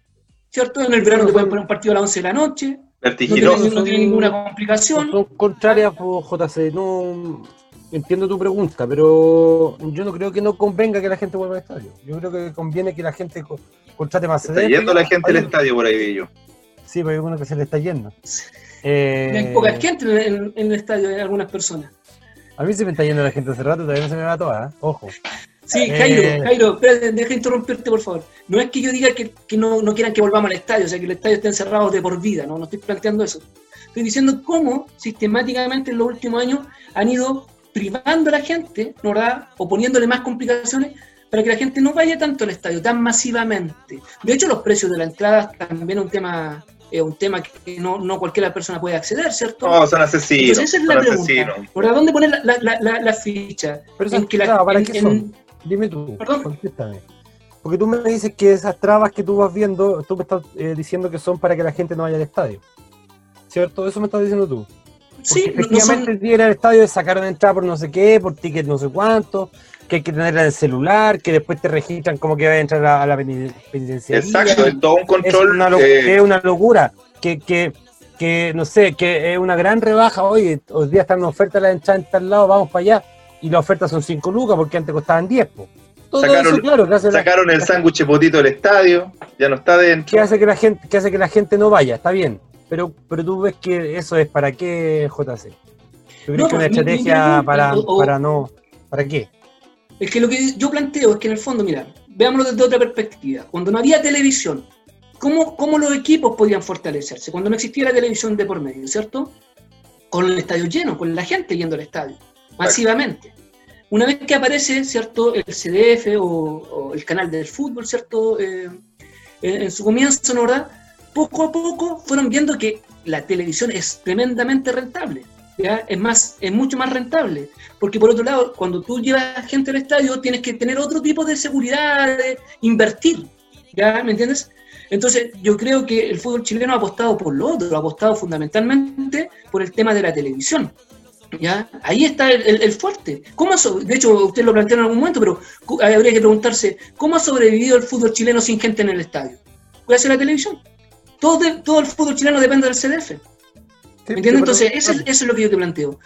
¿Cierto? En el verano te pueden poner un partido a las 11 de la noche, Vertiginoso. No tiene, ninguna complicación. Son contrarias, JC. No entiendo tu pregunta, pero yo no creo que no convenga que la gente vuelva al estadio. Yo creo que conviene que la gente contrate más Está yendo la gente al estadio por ahí, yo. Sí, pero hay uno que se le está yendo. Eh, hay poca gente en, el estadio, hay algunas personas. A mí se me está yendo la gente hace rato, todavía no se me va toda, ¿eh? ojo. Sí, eh, Jairo, Jairo, espérate, deja de interrumpirte, por favor. No es que yo diga que, no, quieran que volvamos al estadio, o sea, que el estadio esté encerrado de por vida, no, no estoy planteando eso. Estoy diciendo cómo sistemáticamente en los últimos años han ido privando a la gente, ¿verdad? O poniéndole más complicaciones para que la gente no vaya tanto al estadio, tan masivamente. De hecho, los precios de la entrada también es un tema es un tema que no, no cualquier persona puede acceder, ¿cierto? No, son asesinos. esa es la pregunta. ¿Por dónde poner la, la, la, la ficha? Pero en que la, ¿para qué son? Dime tú, ¿Perdón? contéstame. Porque tú me dices que esas trabas que tú vas viendo, tú me estás eh, diciendo que son para que la gente no vaya al estadio. ¿Cierto? Eso me estás diciendo tú. sí, efectivamente no son... ir al estadio sacaron entrada por no sé qué, por ticket no sé cuánto, que hay que tener en el celular, que después te registran como que va a entrar a, la penitenciaria. Exacto, es todo un control. Es una, eh, es una locura. Que, que, que, no sé, que es una gran rebaja. Oye, hoy día están en oferta la entrada en tal lado, vamos para allá y la oferta son 5 lucas porque antes costaban 10. sacaron, claro, sacaron el sándwich potito del estadio, ya no está dentro. ¿Qué hace que la gente, qué hace que la gente no vaya? Está bien, pero, pero tú ves que eso es para qué, JC. ¿Tú crees que una estrategia para, para no. ¿Para qué? Es que lo que yo planteo es que en el fondo, mira, veámoslo desde otra perspectiva. Cuando no había televisión, ¿cómo, cómo los equipos podían fortalecerse? Cuando no existía la televisión de por medio, ¿cierto? Con el estadio lleno, con la gente yendo al estadio masivamente. Una vez que aparece, ¿cierto?, el CDF o, el canal del fútbol, ¿cierto?, eh, en, su comienzo, ¿no, ¿verdad? Poco a poco fueron viendo que la televisión es tremendamente rentable. Es más, es mucho más rentable. Porque por otro lado, cuando tú llevas gente al estadio, tienes que tener otro tipo de seguridad, de invertir. ¿Ya? ¿Me entiendes? Entonces, yo creo que el fútbol chileno ha apostado por lo otro, ha apostado fundamentalmente por el tema de la televisión. ¿Ya? Ahí está el, fuerte. ¿Cómo de hecho, usted lo planteó en algún momento, pero habría que preguntarse, ¿cómo ha sobrevivido el fútbol chileno sin gente en el estadio? Gracias a la televisión. Todo, todo el fútbol chileno depende del CDF. ¿Me entiendes? Entonces, eso, es lo que yo te planteo.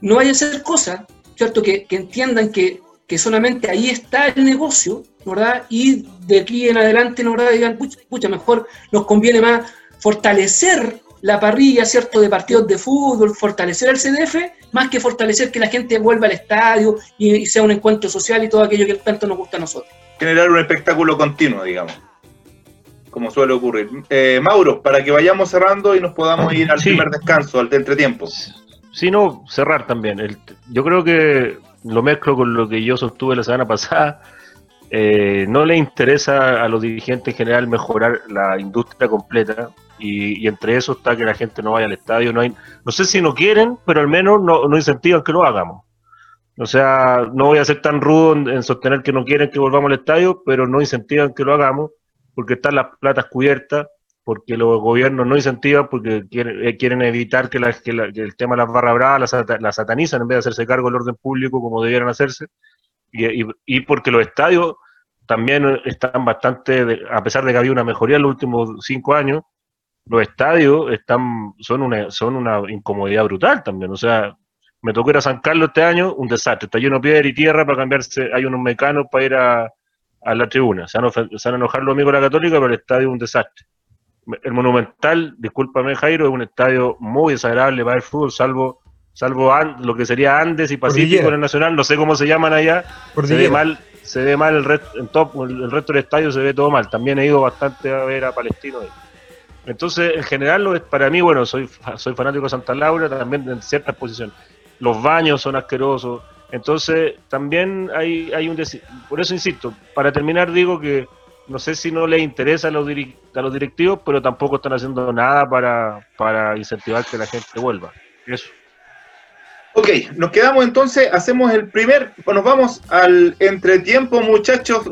No vaya a ser cosa, ¿cierto? Que, entiendan que, solamente ahí está el negocio, ¿verdad? Y de aquí en adelante, ¿verdad? Digan, pucha, mejor nos conviene más fortalecer la parrilla, ¿cierto?, de partidos de fútbol, fortalecer el CDF, más que fortalecer que la gente vuelva al estadio y, sea un encuentro social y todo aquello que tanto nos gusta a nosotros. Generar un espectáculo continuo, digamos, como suele ocurrir. Eh, Mauro, para que vayamos cerrando y nos podamos ir al primer descanso, al de entretiempo. Sí, no, cerrar también. yo creo que lo mezclo con lo que yo sostuve la semana pasada. Eh, no le interesa a los dirigentes en general mejorar la industria completa, y, entre eso está que la gente no vaya al estadio. No, hay, no sé si no quieren, pero al menos no, no incentivan que lo hagamos. O sea, no voy a ser tan rudo en, sostener que no quieren que volvamos al estadio, pero no incentivan que lo hagamos porque están las platas cubiertas, porque los gobiernos no incentivan, porque quieren, eh, quieren evitar que, el tema de las barras bravas la, satanizan en vez de hacerse cargo del orden público como debieran hacerse, y, y porque los estadios también están bastante, a pesar de que había una mejoría en los últimos cinco años, los estadios están, son una, son una incomodidad brutal también. O sea, me tocó ir a San Carlos este año, un desastre. Está lleno de piedra y tierra para cambiarse. Hay unos mecanos para ir a, la tribuna. Se van, a, enojar los amigos de la Católica, pero el estadio es un desastre. El Monumental, discúlpame Jairo, es un estadio muy desagradable para el fútbol, salvo salvo lo que sería Andes y Pacífico en el Nacional, no sé cómo se llaman allá. Se ve mal, se ve mal el resto, en top, el, resto del estadio se ve todo mal. También he ido bastante a ver a Palestino. Entonces, en general, para mí, bueno, soy, soy fanático de Santa Laura, también en ciertas posiciones. Los baños son asquerosos. Entonces, también hay, hay un... Por eso insisto, para terminar digo que no sé si no les interesa a los, a los directivos, pero tampoco están haciendo nada para, para incentivar que la gente vuelva. Eso. Ok, nos quedamos entonces, hacemos el primer, nos vamos al entretiempo, muchachos,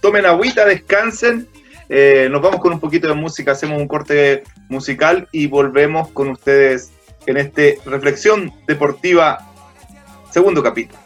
tomen agüita, descansen, eh, nos vamos con un poquito de música, hacemos un corte musical y volvemos con ustedes en este Reflexión Deportiva, segundo capítulo.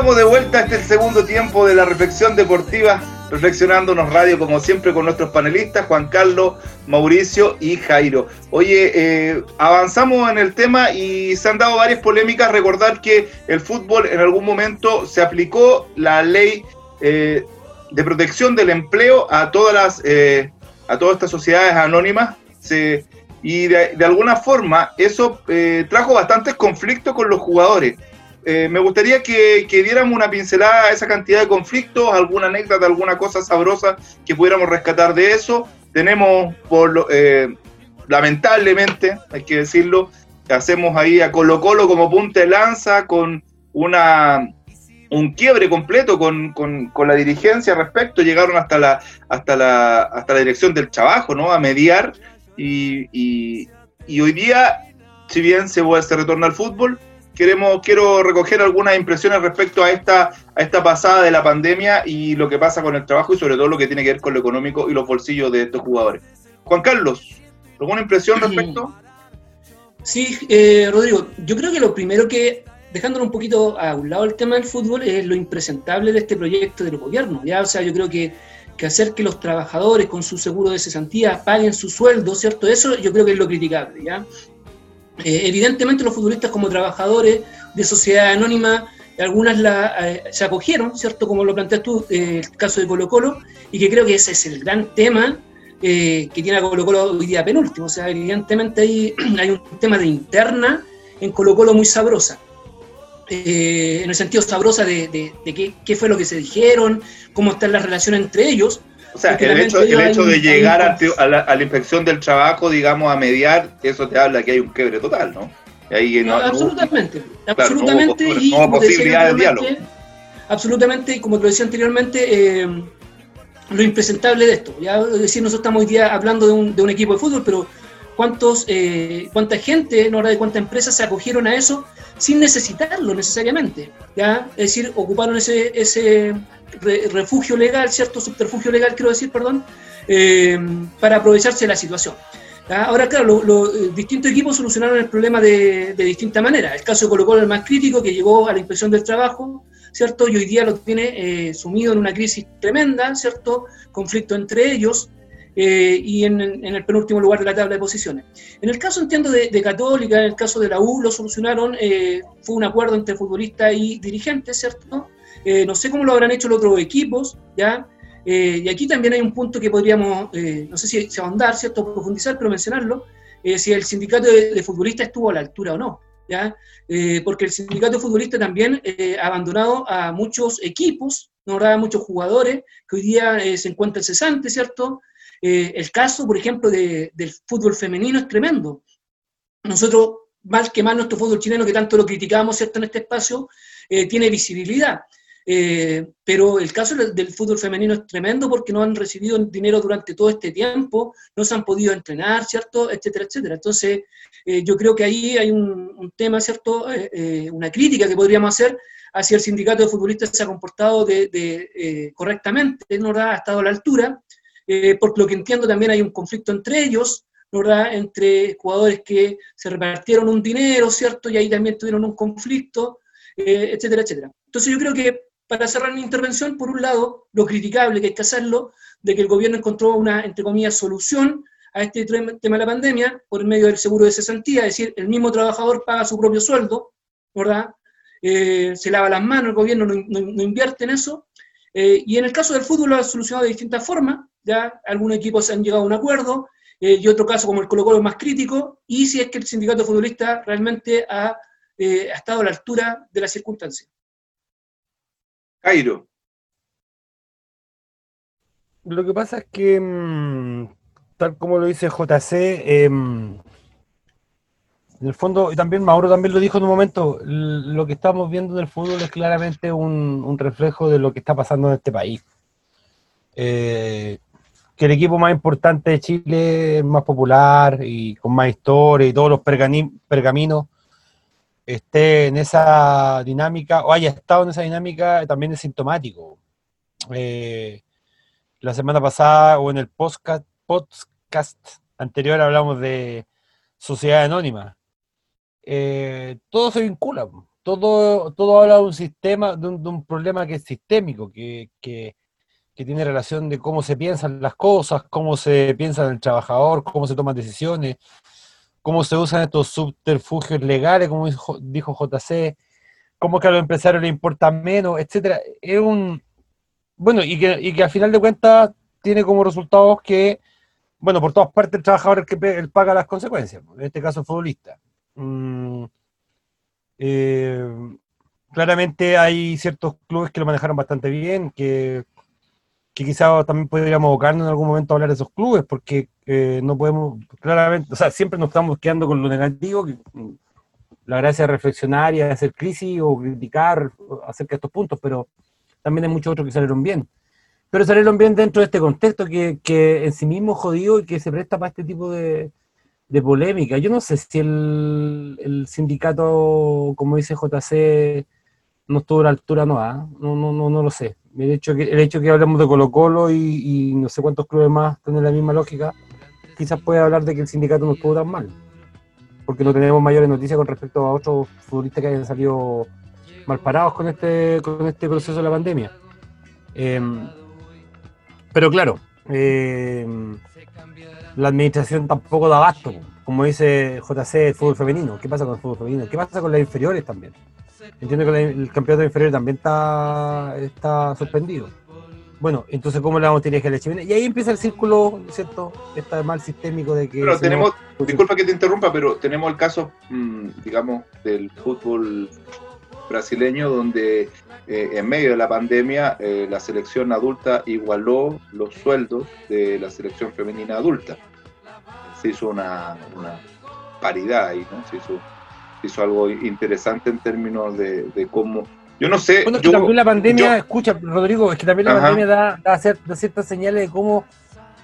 Estamos de vuelta, este es el segundo tiempo de la reflexión deportiva, reflexionándonos radio como siempre con nuestros panelistas, Juan Carlos, Mauricio y Jairo. Oye, eh, avanzamos en el tema y se han dado varias polémicas. Recordar que el fútbol en algún momento se aplicó la ley eh, de protección del empleo a todas las eh, a todas estas sociedades anónimas. y de, de, alguna forma eso trajo bastantes conflictos con los jugadores eh, me gustaría que, diéramos una pincelada a esa cantidad de conflictos, alguna anécdota, alguna cosa sabrosa que pudiéramos rescatar de eso. Tenemos, por eh, lamentablemente, hay que decirlo, hacemos ahí a Colo Colo como punta de lanza con una un quiebre completo con, la dirigencia respecto, llegaron hasta la, hasta la, hasta la dirección del trabajo, ¿no? A mediar y, y, hoy día, si bien se, se retorna al fútbol, queremos, quiero recoger algunas impresiones respecto a esta, a esta pasada de la pandemia y lo que pasa con el trabajo y sobre todo lo que tiene que ver con lo económico y los bolsillos de estos jugadores. Juan Carlos, ¿alguna impresión respecto? Sí, eh, Rodrigo, yo creo que lo primero que, dejándolo un poquito a un lado el tema del fútbol, es lo impresentable de este proyecto del gobierno. ¿ya? O sea, yo creo que, que hacer que los trabajadores con su seguro de cesantía paguen su sueldo, ¿cierto? Eso yo creo que es lo criticable, ¿ya? Eh, evidentemente los futbolistas como trabajadores de sociedad anónima, algunas la, eh, se acogieron, ¿cierto? Como lo planteas tú, eh, el caso de Colo Colo, y que creo que ese es el gran tema que tiene a Colo Colo hoy día penúltimo. O sea, evidentemente hay, hay un tema de interna en Colo Colo muy sabrosa. en el sentido sabrosa de, qué, qué, fue lo que se dijeron, cómo está la relación entre ellos, o sea, el hecho, el hecho de llegar a, la, inspección del trabajo, digamos, a mediar, eso te habla que hay un quiebre total, ¿no? no, absolutamente, absolutamente. y posibilidad de diálogo. Absolutamente, y como te lo decía anteriormente, eh, lo impresentable de esto. Ya es decir, nosotros estamos hoy día hablando de un, de un equipo de fútbol, pero cuántos, eh, cuánta gente, no hora de cuántas empresas se acogieron a eso sin necesitarlo necesariamente. ¿ya? Es decir, ocuparon ese, ese refugio legal, cierto subterfugio legal, quiero decir, perdón, eh, para aprovecharse de la situación. Ahora, claro, los eh, distintos equipos solucionaron el problema de, de, distinta manera. El caso de Colo Colo es el más crítico, que llegó a la inspección del trabajo, ¿cierto? Y hoy día lo tiene eh, sumido en una crisis tremenda, ¿cierto? Conflicto entre ellos. eh, y en, en el penúltimo lugar de la tabla de posiciones. En el caso, entiendo, de, de Católica, en el caso de la U, lo solucionaron, eh, fue un acuerdo entre futbolistas y dirigentes, ¿cierto? Eh, no sé cómo lo habrán hecho los otros equipos, ¿ya? Eh, y aquí también hay un punto que podríamos, eh, no sé si, si ahondar, ¿cierto? Profundizar, pero mencionarlo, si el sindicato de, futbolistas estuvo a la altura o no, ¿ya? Porque el sindicato de futbolistas también ha abandonado a muchos equipos, ¿no? a muchos jugadores que hoy día se encuentran cesantes, ¿cierto? El caso, por ejemplo, de- del fútbol femenino es tremendo. Nosotros, mal que mal, nuestro fútbol chileno, que tanto lo criticamos, ¿cierto?, en este espacio, tiene visibilidad. Eh, pero el caso del, fútbol femenino es tremendo porque no han recibido dinero durante todo este tiempo, no se han podido entrenar, ¿cierto?, etcétera, etcétera. Entonces, eh, yo creo que ahí hay un, tema, ¿cierto?, Eh, una crítica que podríamos hacer hacia el sindicato de futbolistas se ha comportado de, correctamente, ¿no? ha estado a la altura, por lo que entiendo también hay un conflicto entre ellos. ¿verdad? entre jugadores que se repartieron un dinero, ¿cierto? Y ahí también tuvieron un conflicto, eh, etcétera, etcétera. Entonces yo creo que para cerrar mi intervención, por un lado, lo criticable que hay que hacerlo, de que el gobierno encontró una, entre comillas, solución a este tema de la pandemia por medio del seguro de cesantía, es decir, el mismo trabajador paga su propio sueldo, ¿verdad? Eh, se lava las manos, el gobierno no, invierte en eso, eh, y en el caso del fútbol lo ha solucionado de distintas formas, ya algunos equipos han llegado a un acuerdo, eh, y otro caso como el Colo Colo es más crítico, y si es que el sindicato de futbolistas realmente ha, ha estado a la altura de las circunstancias. Cairo. Lo que pasa es que, mm, tal como lo dice JC, em, en el fondo, y también Mauro también lo dijo en un momento, lo que estamos viendo en el fútbol es claramente un, reflejo de lo que está pasando en este país. Eh, que el equipo más importante de Chile, más popular y con más historia y todos los pergaminos, esté en esa dinámica o haya estado en esa dinámica, también es sintomático. Eh, la semana pasada o en el podcast, anterior hablamos de sociedad anónima. Eh, todo se vincula, todo, todo habla de un sistema, de un, problema que es sistémico, que, que- que tiene relación de cómo se piensan las cosas, cómo se piensa en el trabajador, cómo se toman decisiones, cómo se usan estos subterfugios legales, como dijo, JC, cómo que a los empresarios les importa menos, etcétera. Es un, bueno, y que, y que al final de cuentas tiene como resultados que, bueno, por todas partes el trabajador es el que paga las consecuencias, en este caso el futbolista. Mm, eh, claramente hay ciertos clubes que lo manejaron bastante bien, que, que quizás también podríamos abocarnos en algún momento a hablar de esos clubes, porque eh, no podemos, claramente, o sea, siempre nos estamos quedando con lo negativo, que, mm, la gracia de reflexionar y hacer crisis o criticar acerca de estos puntos, pero también hay muchos otros que salieron bien. Pero salieron bien dentro de este contexto que, que en sí mismo jodido y que se presta para este tipo de, de polémica. Yo no sé si el, el sindicato, como dice JC, no estuvo a la altura, no, ¿ah? no, no, no, no lo sé. El hecho que, el hecho que hablemos de Colo Colo y, y no sé cuántos clubes más tienen la misma lógica, quizás puede hablar de que el sindicato no estuvo tan mal. Porque no tenemos mayores noticias con respecto a otros futbolistas que hayan salido mal parados con este, con este proceso de la pandemia. Em, pero claro, em, la administración tampoco da abasto, como dice JC, el fútbol femenino. ¿Qué pasa con el fútbol femenino? ¿Qué pasa con las inferiores también? Entiendo que el campeonato inferior también está, está suspendido. Bueno, entonces, ¿cómo le vamos a tirar a la chilena? Y ahí empieza el círculo, ¿cierto? Este mal sistémico de que. Pero tenemos, no- disculpa que te interrumpa, pero tenemos el caso, mm, digamos, del fútbol brasileño, donde eh, en medio de la pandemia eh, la selección adulta igualó los sueldos de la selección femenina adulta. Se hizo una, una paridad ahí, ¿no? Se hizo, hizo algo interesante en términos de, de cómo... Yo no sé... Bueno, es que yo- también la pandemia, yo- escucha, Rodrigo, es que también la Ajá. pandemia da, da, cier- da ciertas señales de cómo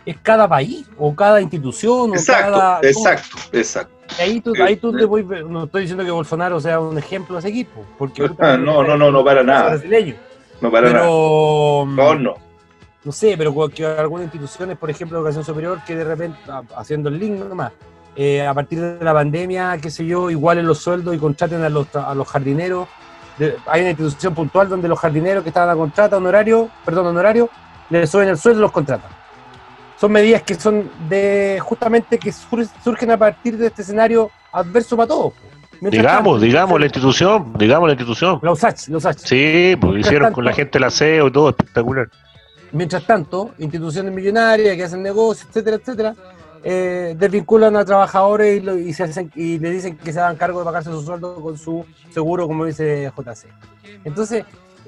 es cada país o cada institución o Exacto, cada. cómo- exacto, exacto. Ahí tú, ahí tú sí. te voy, no estoy diciendo que Bolsonaro sea un ejemplo de ese equipo, porque Ah, no, no, no, no, para nada. brasileño. No para nada. pero No, no. no sé, pero que algunas instituciones, por ejemplo, de educación superior, que de repente, a- haciendo el link nomás, eh, a partir de la pandemia, qué sé yo, igualen los sueldos y contraten a los, a los jardineros. De- hay una institución puntual donde los jardineros que estaban a contrata honorario, perdón, honorario, le suben el sueldo y los contratan. son medidas que son de justamente que sur- surgen a partir de este escenario adverso para todos. Mientras Digamos, tanto, digamos la institución, digamos la institución. La USACH, la USACH. Sí, pues hicieron con la gente el aseo y todo espectacular. Mientras tanto, instituciones millonarias que hacen negocios, etcétera, etcétera, eh, desvinculan a trabajadores y, lo- le dicen que se hagan cargo de pagarse su sueldo con su seguro, como dice JC. Entonces,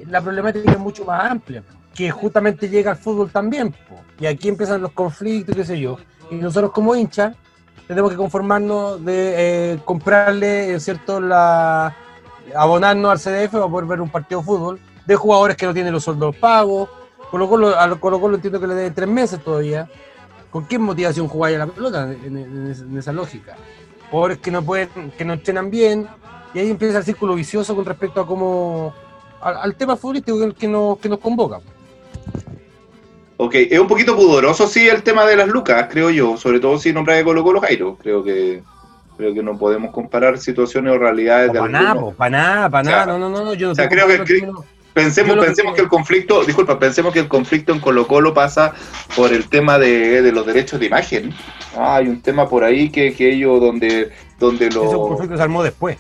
la problemática es mucho más amplia, que justamente llega al fútbol también. Y aquí empiezan los conflictos, qué sé yo. Y nosotros como hinchas tenemos que conformarnos de eh, comprarle, eh, ¿cierto?, la abonarnos al CDF para poder ver un partido de fútbol de jugadores que no tienen los sueldos pagos. Colo Colo, a Colo entiendo que le deben tres meses todavía. ¿Con qué motivación jugáis a la pelota en, en- en esa lógica? Jugadores que no pueden, que no entrenan bien, y ahí empieza el círculo vicioso con respecto a cómo al, al tema futbolístico que, que nos, que nos convoca. Ok, es un poquito pudoroso, sí, el tema de las lucas, creo yo, sobre todo si nombra de Colo Colo Jairo. Creo que creo que no podemos comparar situaciones o realidades de Para nada, para nada, para nada, no, no, no, yo no o sea, creo que término- Pensemos, pensemos que el conflicto, disculpa, pensemos que el conflicto en Colo Colo pasa por el tema de, de los derechos de imagen. Ah, hay un tema por ahí que, que ellos donde, donde ese lo conflicto se armó después.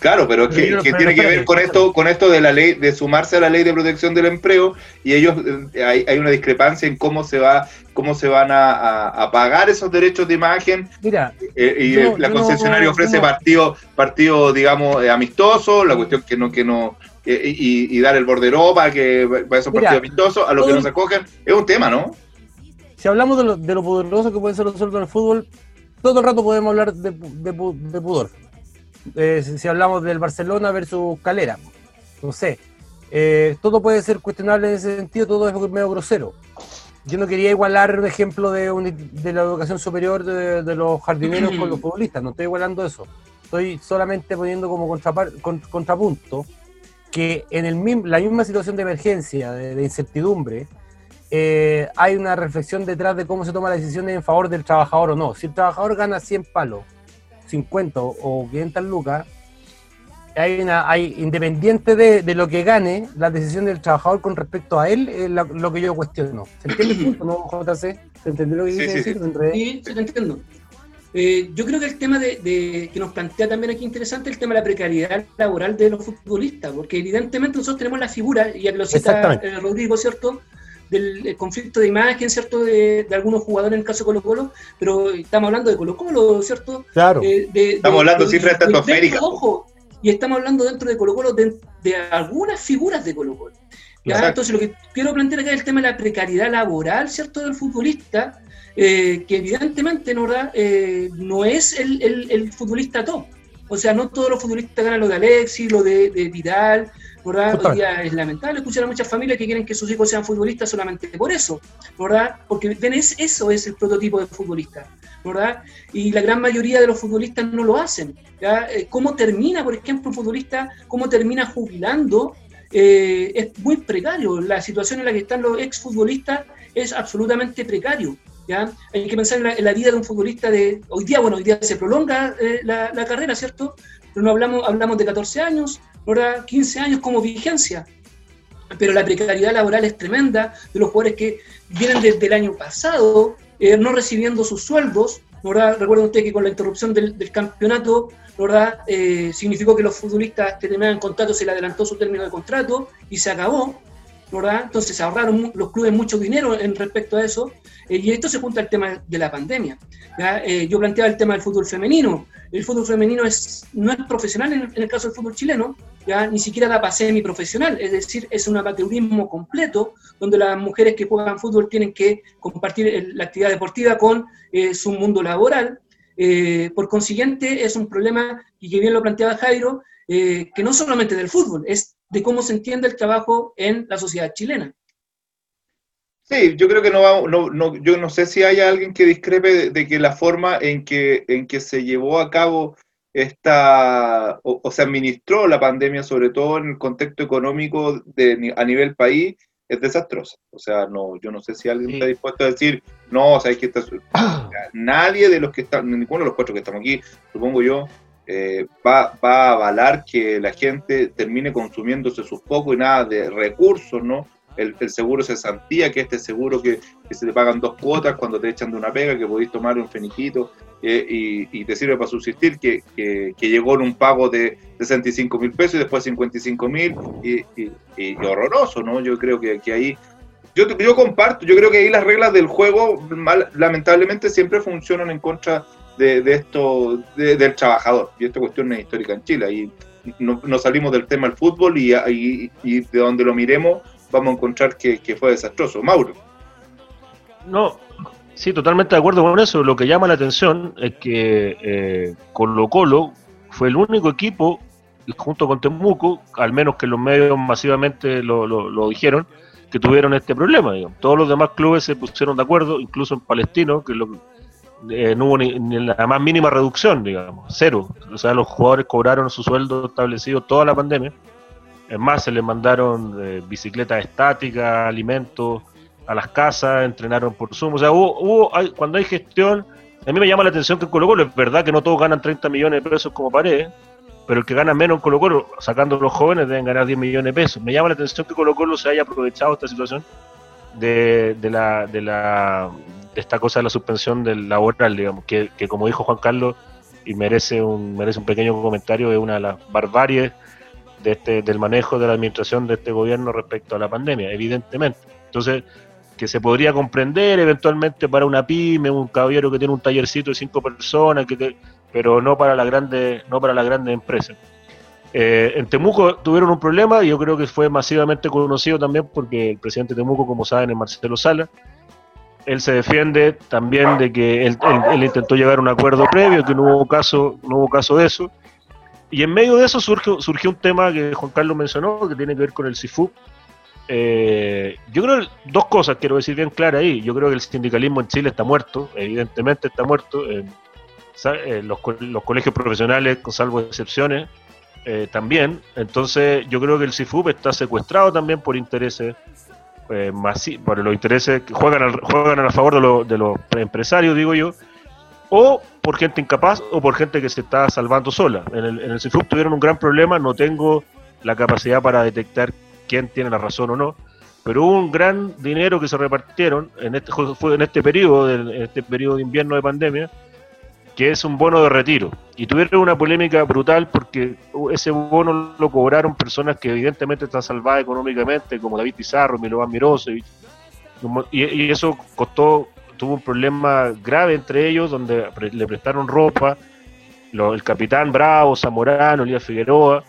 Claro, pero que, que tiene que ver con esto, con esto de la ley, de sumarse a la ley de protección del empleo, y ellos eh, hay, hay una discrepancia en cómo se va, cómo se van a, a- a pagar esos derechos de imagen, Mira, eh, y Yo- el- la concesionaria ofrece yo no- partido, partido, digamos, eh, amistoso, la cuestión que no, que no, eh, y, y dar el bordero para que para esos Mira, partidos amistosos, a los que no se acogen, es un tema, ¿no? si hablamos de lo, de lo poderoso que pueden ser los sueldos en el fútbol, todo el rato podemos hablar de, de de pudor. Eh, si, si hablamos del Barcelona versus Calera, no sé. Eh, todo puede ser cuestionable en ese sentido, todo es medio grosero. Yo no quería igualar un ejemplo de, un- de la educación superior de, de los jardineros con los futbolistas, no estoy igualando eso. Estoy solamente poniendo como contrapar- con- contrapunto que en el, la misma situación de emergencia, de, de incertidumbre, eh, hay una reflexión detrás de cómo se toma la decisión en favor del trabajador o no. Si el trabajador gana 100 palos, 50 o 500 lucas, hay una, hay, independiente de, de lo que gane, la decisión del trabajador con respecto a él es la- lo que yo cuestiono. ¿Se entiende el punto, no, JC? ¿Se entendió lo que Sí, quise sí. Sí, sí, te entiendo. Eh, yo creo que el tema de, de- que nos plantea también aquí interesante el tema de la precariedad laboral de los futbolistas, porque evidentemente nosotros tenemos la figura, y ya que lo cita eh, Rodrigo, ¿cierto? Del conflicto de imagen, ¿cierto? De, de algunos jugadores en el caso de Colo Colo, pero estamos hablando de Colo Colo, ¿cierto? Claro. Eh, de- Estamos de- hablando de de- cifras estratosféricas. Ojo, y estamos hablando dentro de Colo Colo de, de algunas figuras de Colo Colo. Entonces, lo que quiero plantear acá es el tema de la precariedad laboral, ¿cierto?, del futbolista, eh, que evidentemente ¿no? Eh, no es el, el- el futbolista top. O sea, no todos los futbolistas ganan lo de Alexis, lo de, de Vidal, ¿verdad? Hoy Total. día es lamentable escuchar a muchas familias que quieren que sus hijos sean futbolistas solamente por eso, ¿verdad? Porque ven, es, eso es el prototipo de futbolista, ¿verdad? Y la gran mayoría de los futbolistas no lo hacen. Eh, ¿Cómo termina, por ejemplo, un futbolista, cómo termina jubilando? Eh, es muy precario. La situación en la que están los exfutbolistas es absolutamente precario. Hay que pensar en la, vida de un futbolista de hoy día, bueno, hoy día se prolonga eh, la, carrera, ¿cierto? Pero no hablamos, hablamos de 14 años, ¿verdad? 15 años como vigencia. Pero la precariedad laboral es tremenda de los jugadores que vienen desde el año pasado eh, no recibiendo sus sueldos. ¿verdad? Recuerden ustedes que con la interrupción del, campeonato, ¿verdad? Eh, significó que los futbolistas que terminaban contrato se le adelantó su término de contrato y se acabó. ¿Verdad? Entonces ahorraron los clubes mucho dinero en respecto a eso. eh, y esto se junta al tema de la pandemia. Eh, yo planteaba el tema del fútbol femenino. El fútbol femenino es, no es profesional en, en el caso del fútbol chileno, ya ni siquiera da para semiprofesional, es decir, es un amateurismo completo donde las mujeres que juegan fútbol tienen que compartir el- la actividad deportiva con eh, su mundo laboral. Eh, por consiguiente, es un problema, y que bien lo planteaba Jairo, eh, que no solamente del fútbol, es de cómo se entiende el trabajo en la sociedad chilena. Sí, yo creo que no va, no, no, yo no sé si hay alguien que discrepe de, de que la forma en que, en que se llevó a cabo esta, o, o se administró la pandemia, sobre todo en el contexto económico de, ni- a nivel país, es desastrosa. O sea, no, yo no sé si alguien Sí. está dispuesto a decir, no, o sea, es que está- nadie de los que están, ninguno de los cuatro que estamos aquí, supongo yo, eh, va, va a avalar que la gente termine consumiéndose sus pocos y nada de recursos, ¿no? el, el seguro cesantía, que este seguro que, que se te pagan dos cuotas cuando te echan de una pega, que podéis tomar un feniquito eh, y, y te sirve para subsistir, que, que, que llegó en un pago de 65 mil pesos y después 55 mil, y, y- y horroroso, ¿no? Yo creo que, que ahí yo, yo comparto, yo creo que ahí las reglas del juego mal- lamentablemente siempre funcionan en contra de, esto, de- del trabajador. Y esta cuestión es histórica en Chile. Y no, no salimos del tema del fútbol y, y- de donde lo miremos vamos a encontrar que, que fue desastroso. Mauro. No, sí, totalmente de acuerdo con eso. Lo que llama la atención es que eh, Colo Colo fue el único equipo, junto con Temuco, al menos que los medios masivamente lo, lo- dijeron, que tuvieron este problema. digamos. Todos los demás clubes se pusieron de acuerdo, incluso en Palestino, que lo- eh, no hubo ni, la más mínima reducción, digamos, cero. O sea, los jugadores cobraron su sueldo establecido toda la pandemia. Es más, se les mandaron eh, bicicletas estáticas, alimentos a las casas, entrenaron por Zoom. O sea, hubo, hubo- cuando hay gestión, a mí me llama la atención que en Colo Colo, es verdad que no todos ganan 30 millones de pesos como pared, pero el que gana menos en Colo Colo, sacando los jóvenes, deben ganar 10 millones de pesos. Me llama la atención que Colo Colo se haya aprovechado esta situación de la, de la esta cosa de la suspensión del laboral, digamos, que, que como dijo Juan Carlos, y merece un, merece un pequeño comentario, es una de las barbaries de este, del manejo de la administración de este gobierno respecto a la pandemia, evidentemente. Entonces, que se podría comprender eventualmente para una pyme, un caballero que tiene un tallercito de cinco personas, que, que- pero no para la grande, no para las grandes empresas. Eh, en Temuco tuvieron un problema y yo creo que fue masivamente conocido también porque el presidente de Temuco, como saben, es Marcelo Sala. Él se defiende también de que él, intentó llegar a un acuerdo previo, que no hubo caso, no hubo caso de eso. Y en medio de eso surgió un tema que Juan Carlos mencionó, que tiene que ver con el CIFU. Eh, yo creo dos cosas quiero decir bien claras ahí. Yo creo que el sindicalismo en Chile está muerto, evidentemente está muerto. Eh, eh, los colegios profesionales, con salvo excepciones, eh, también. Entonces, yo creo que el CIFUP está secuestrado también por intereses, eh, masi- por los intereses que juegan, juegan a favor de, los- empresarios, digo yo, o por gente incapaz o por gente que se está salvando sola. En el, en el tuvieron un gran problema, no tengo la capacidad para detectar quién tiene la razón o no, pero hubo un gran dinero que se repartieron en este, fue en este periodo, en este periodo de invierno de pandemia, que es un bono de retiro. Y tuvieron una polémica brutal porque ese bono lo cobraron personas que evidentemente están salvadas económicamente, como David Pizarro, Milovan Mirosevic, y, eso costó, tuvo un problema grave entre ellos, donde le prestaron ropa, el capitán Bravo, Zamorano, Elías Figueroa,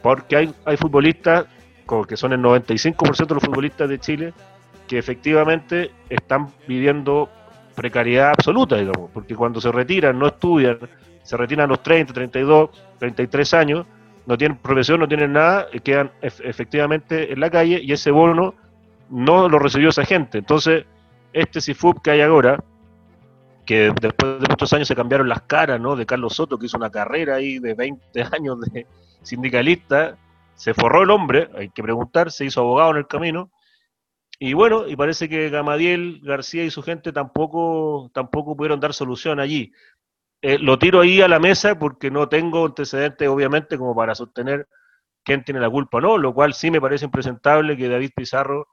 porque hay, hay futbolistas, que son el 95% de los futbolistas de Chile, que efectivamente están viviendo precariedad absoluta, digamos, porque cuando se retiran, no estudian, se retiran a los 30, 32, 33 años, no tienen profesión, no tienen nada, y quedan ef- efectivamente en la calle y ese bono no lo recibió esa gente. Entonces, este CIFUP que hay ahora, que después de muchos años se cambiaron las caras, ¿no? De Carlos Soto, que hizo una carrera ahí de 20 años de sindicalista, se forró el hombre, hay que preguntar, se hizo abogado en el camino, y bueno, y parece que Gamadiel García y su gente tampoco, tampoco pudieron dar solución allí. Eh, lo tiro ahí a la mesa porque no tengo antecedentes, obviamente, como para sostener quién tiene la culpa o no, lo cual sí me parece impresentable que David Pizarro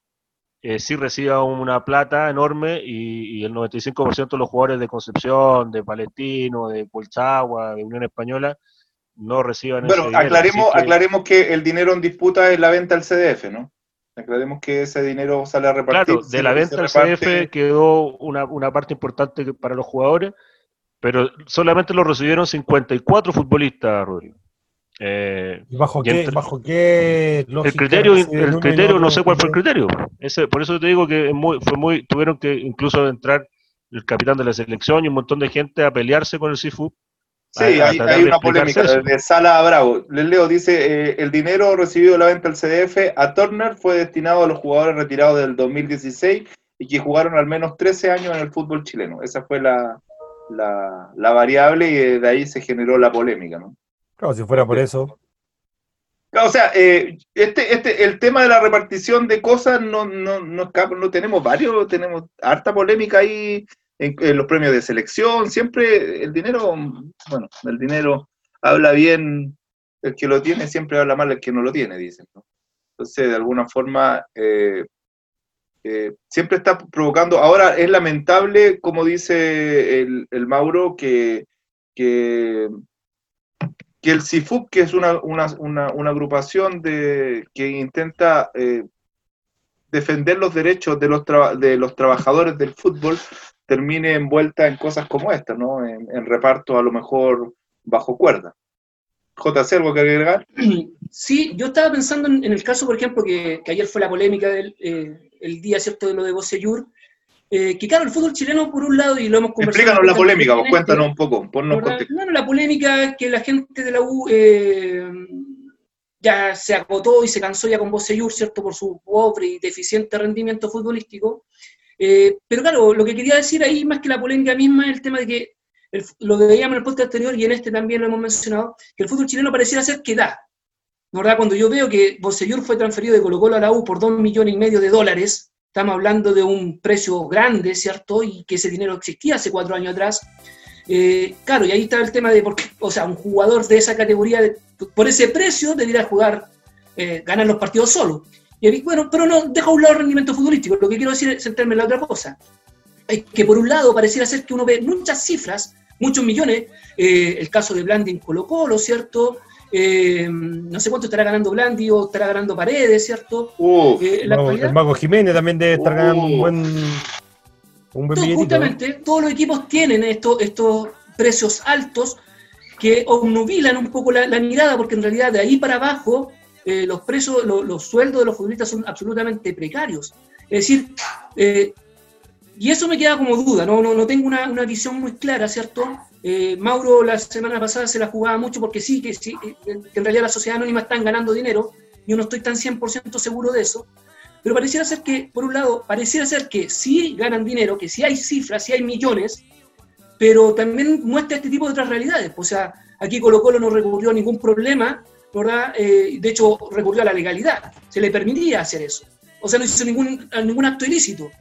eh, sí reciba una plata enorme y, y el 95% de los jugadores de Concepción, de Palestino, de Colchagua, de Unión Española, no reciban ese Bueno, aclaremos, que- aclaremos que el dinero en disputa es la venta al CDF, ¿no? Aclaremos que ese dinero sale a repartir. Claro, de la venta al CDF quedó una, una parte importante para los jugadores, pero solamente lo recibieron 54 futbolistas, Rodrigo. Eh, ¿Y ¿Bajo Y qué? entre- ¿Bajo qué el criterio, el criterio no sé cuál fue el criterio. Ese, por eso te digo que muy, fue muy, tuvieron que incluso entrar el capitán de la selección y un montón de gente a pelearse con el CIFU. Sí, hay, una polémica eso. de Sala a Bravo. Les leo, dice, eh, el dinero recibido de la venta al CDF a Turner fue destinado a los jugadores retirados del 2016 y que jugaron al menos 13 años en el fútbol chileno. Esa fue la, la, la variable y de ahí se generó la polémica, ¿no? Claro, si fuera por eso. O sea, eh, este, este, el tema de la repartición de cosas no, no, no, no tenemos varios, tenemos harta polémica ahí en, los premios de selección, siempre el dinero, bueno, el dinero habla bien, el que lo tiene siempre habla mal el que no lo tiene, dicen. Entonces, de alguna forma, eh, eh, siempre está provocando. Ahora es lamentable, como dice el, el Mauro, que, que, que el CIFUP, que es una, una, una, agrupación de, que intenta eh, defender los derechos de los, de los trabajadores del fútbol, termine envuelta en cosas como esta, ¿no? En, en reparto a lo mejor bajo cuerda. JC, ¿algo que agregar? Sí, yo estaba pensando en, en el caso, por ejemplo, que, que ayer fue la polémica del eh, el día, ¿cierto?, de lo de Bocellur, eh, que claro, el fútbol chileno, por un lado, y lo hemos conversado... Explícanos la polémica, vos cuéntanos un poco, ponnos en contexto. Bueno, la polémica es que la gente de la U eh, ya se agotó y se cansó ya con Bocellur, ¿cierto?, por su pobre y deficiente rendimiento futbolístico. Eh, pero claro, lo que quería decir ahí, más que la polémica misma, es el tema de que, el- lo veíamos en el podcast anterior y en este también lo hemos mencionado, que el fútbol chileno pareciera ser que da. ¿No verdad? Cuando yo veo que Bocellur fue transferido de Colo Colo a la U por dos millones y medio de dólares, estamos hablando de un precio grande, ¿cierto? Y que ese dinero existía hace cuatro años atrás. Eh, claro, y ahí está el tema de por qué, o sea, un jugador de esa categoría, por ese precio, debería jugar, eh, ganar los partidos solo. Y ahí, bueno, pero no, deja a un lado el rendimiento futbolístico. Lo que quiero decir es centrarme en la otra cosa. Es que por un lado pareciera ser que uno ve muchas cifras, muchos millones, eh, el caso de Blandi en Colo Colo, ¿cierto? Eh, no sé cuánto estará ganando Blandi o estará ganando Paredes, ¿cierto? Uf, Eh, la No, el Mago Jiménez también debe estar ganando un buen, un buen. ¿no? justamente, todos los equipos tienen estos, estos precios altos que obnubilan un poco la, la mirada, porque en realidad de ahí para abajo eh, los lo- los sueldos de los futbolistas son absolutamente precarios. Es decir, eh, y eso me queda como duda, no, no, no tengo una, una visión muy clara, ¿cierto? Eh, Mauro la semana pasada se la jugaba mucho porque sí, que, sí, eh, que en realidad las sociedades anónimas están ganando dinero, yo no estoy tan 100% seguro de eso, pero pareciera ser que, por un lado, pareciera ser que sí ganan dinero, que sí hay cifras, sí hay millones, pero también muestra este tipo de otras realidades. O sea, aquí Colo Colo no recurrió a ningún problema, ¿verdad? Eh, de hecho, recurrió a la legalidad. Se le permitía hacer eso. O sea, no hizo ningún, ningún acto ilícito.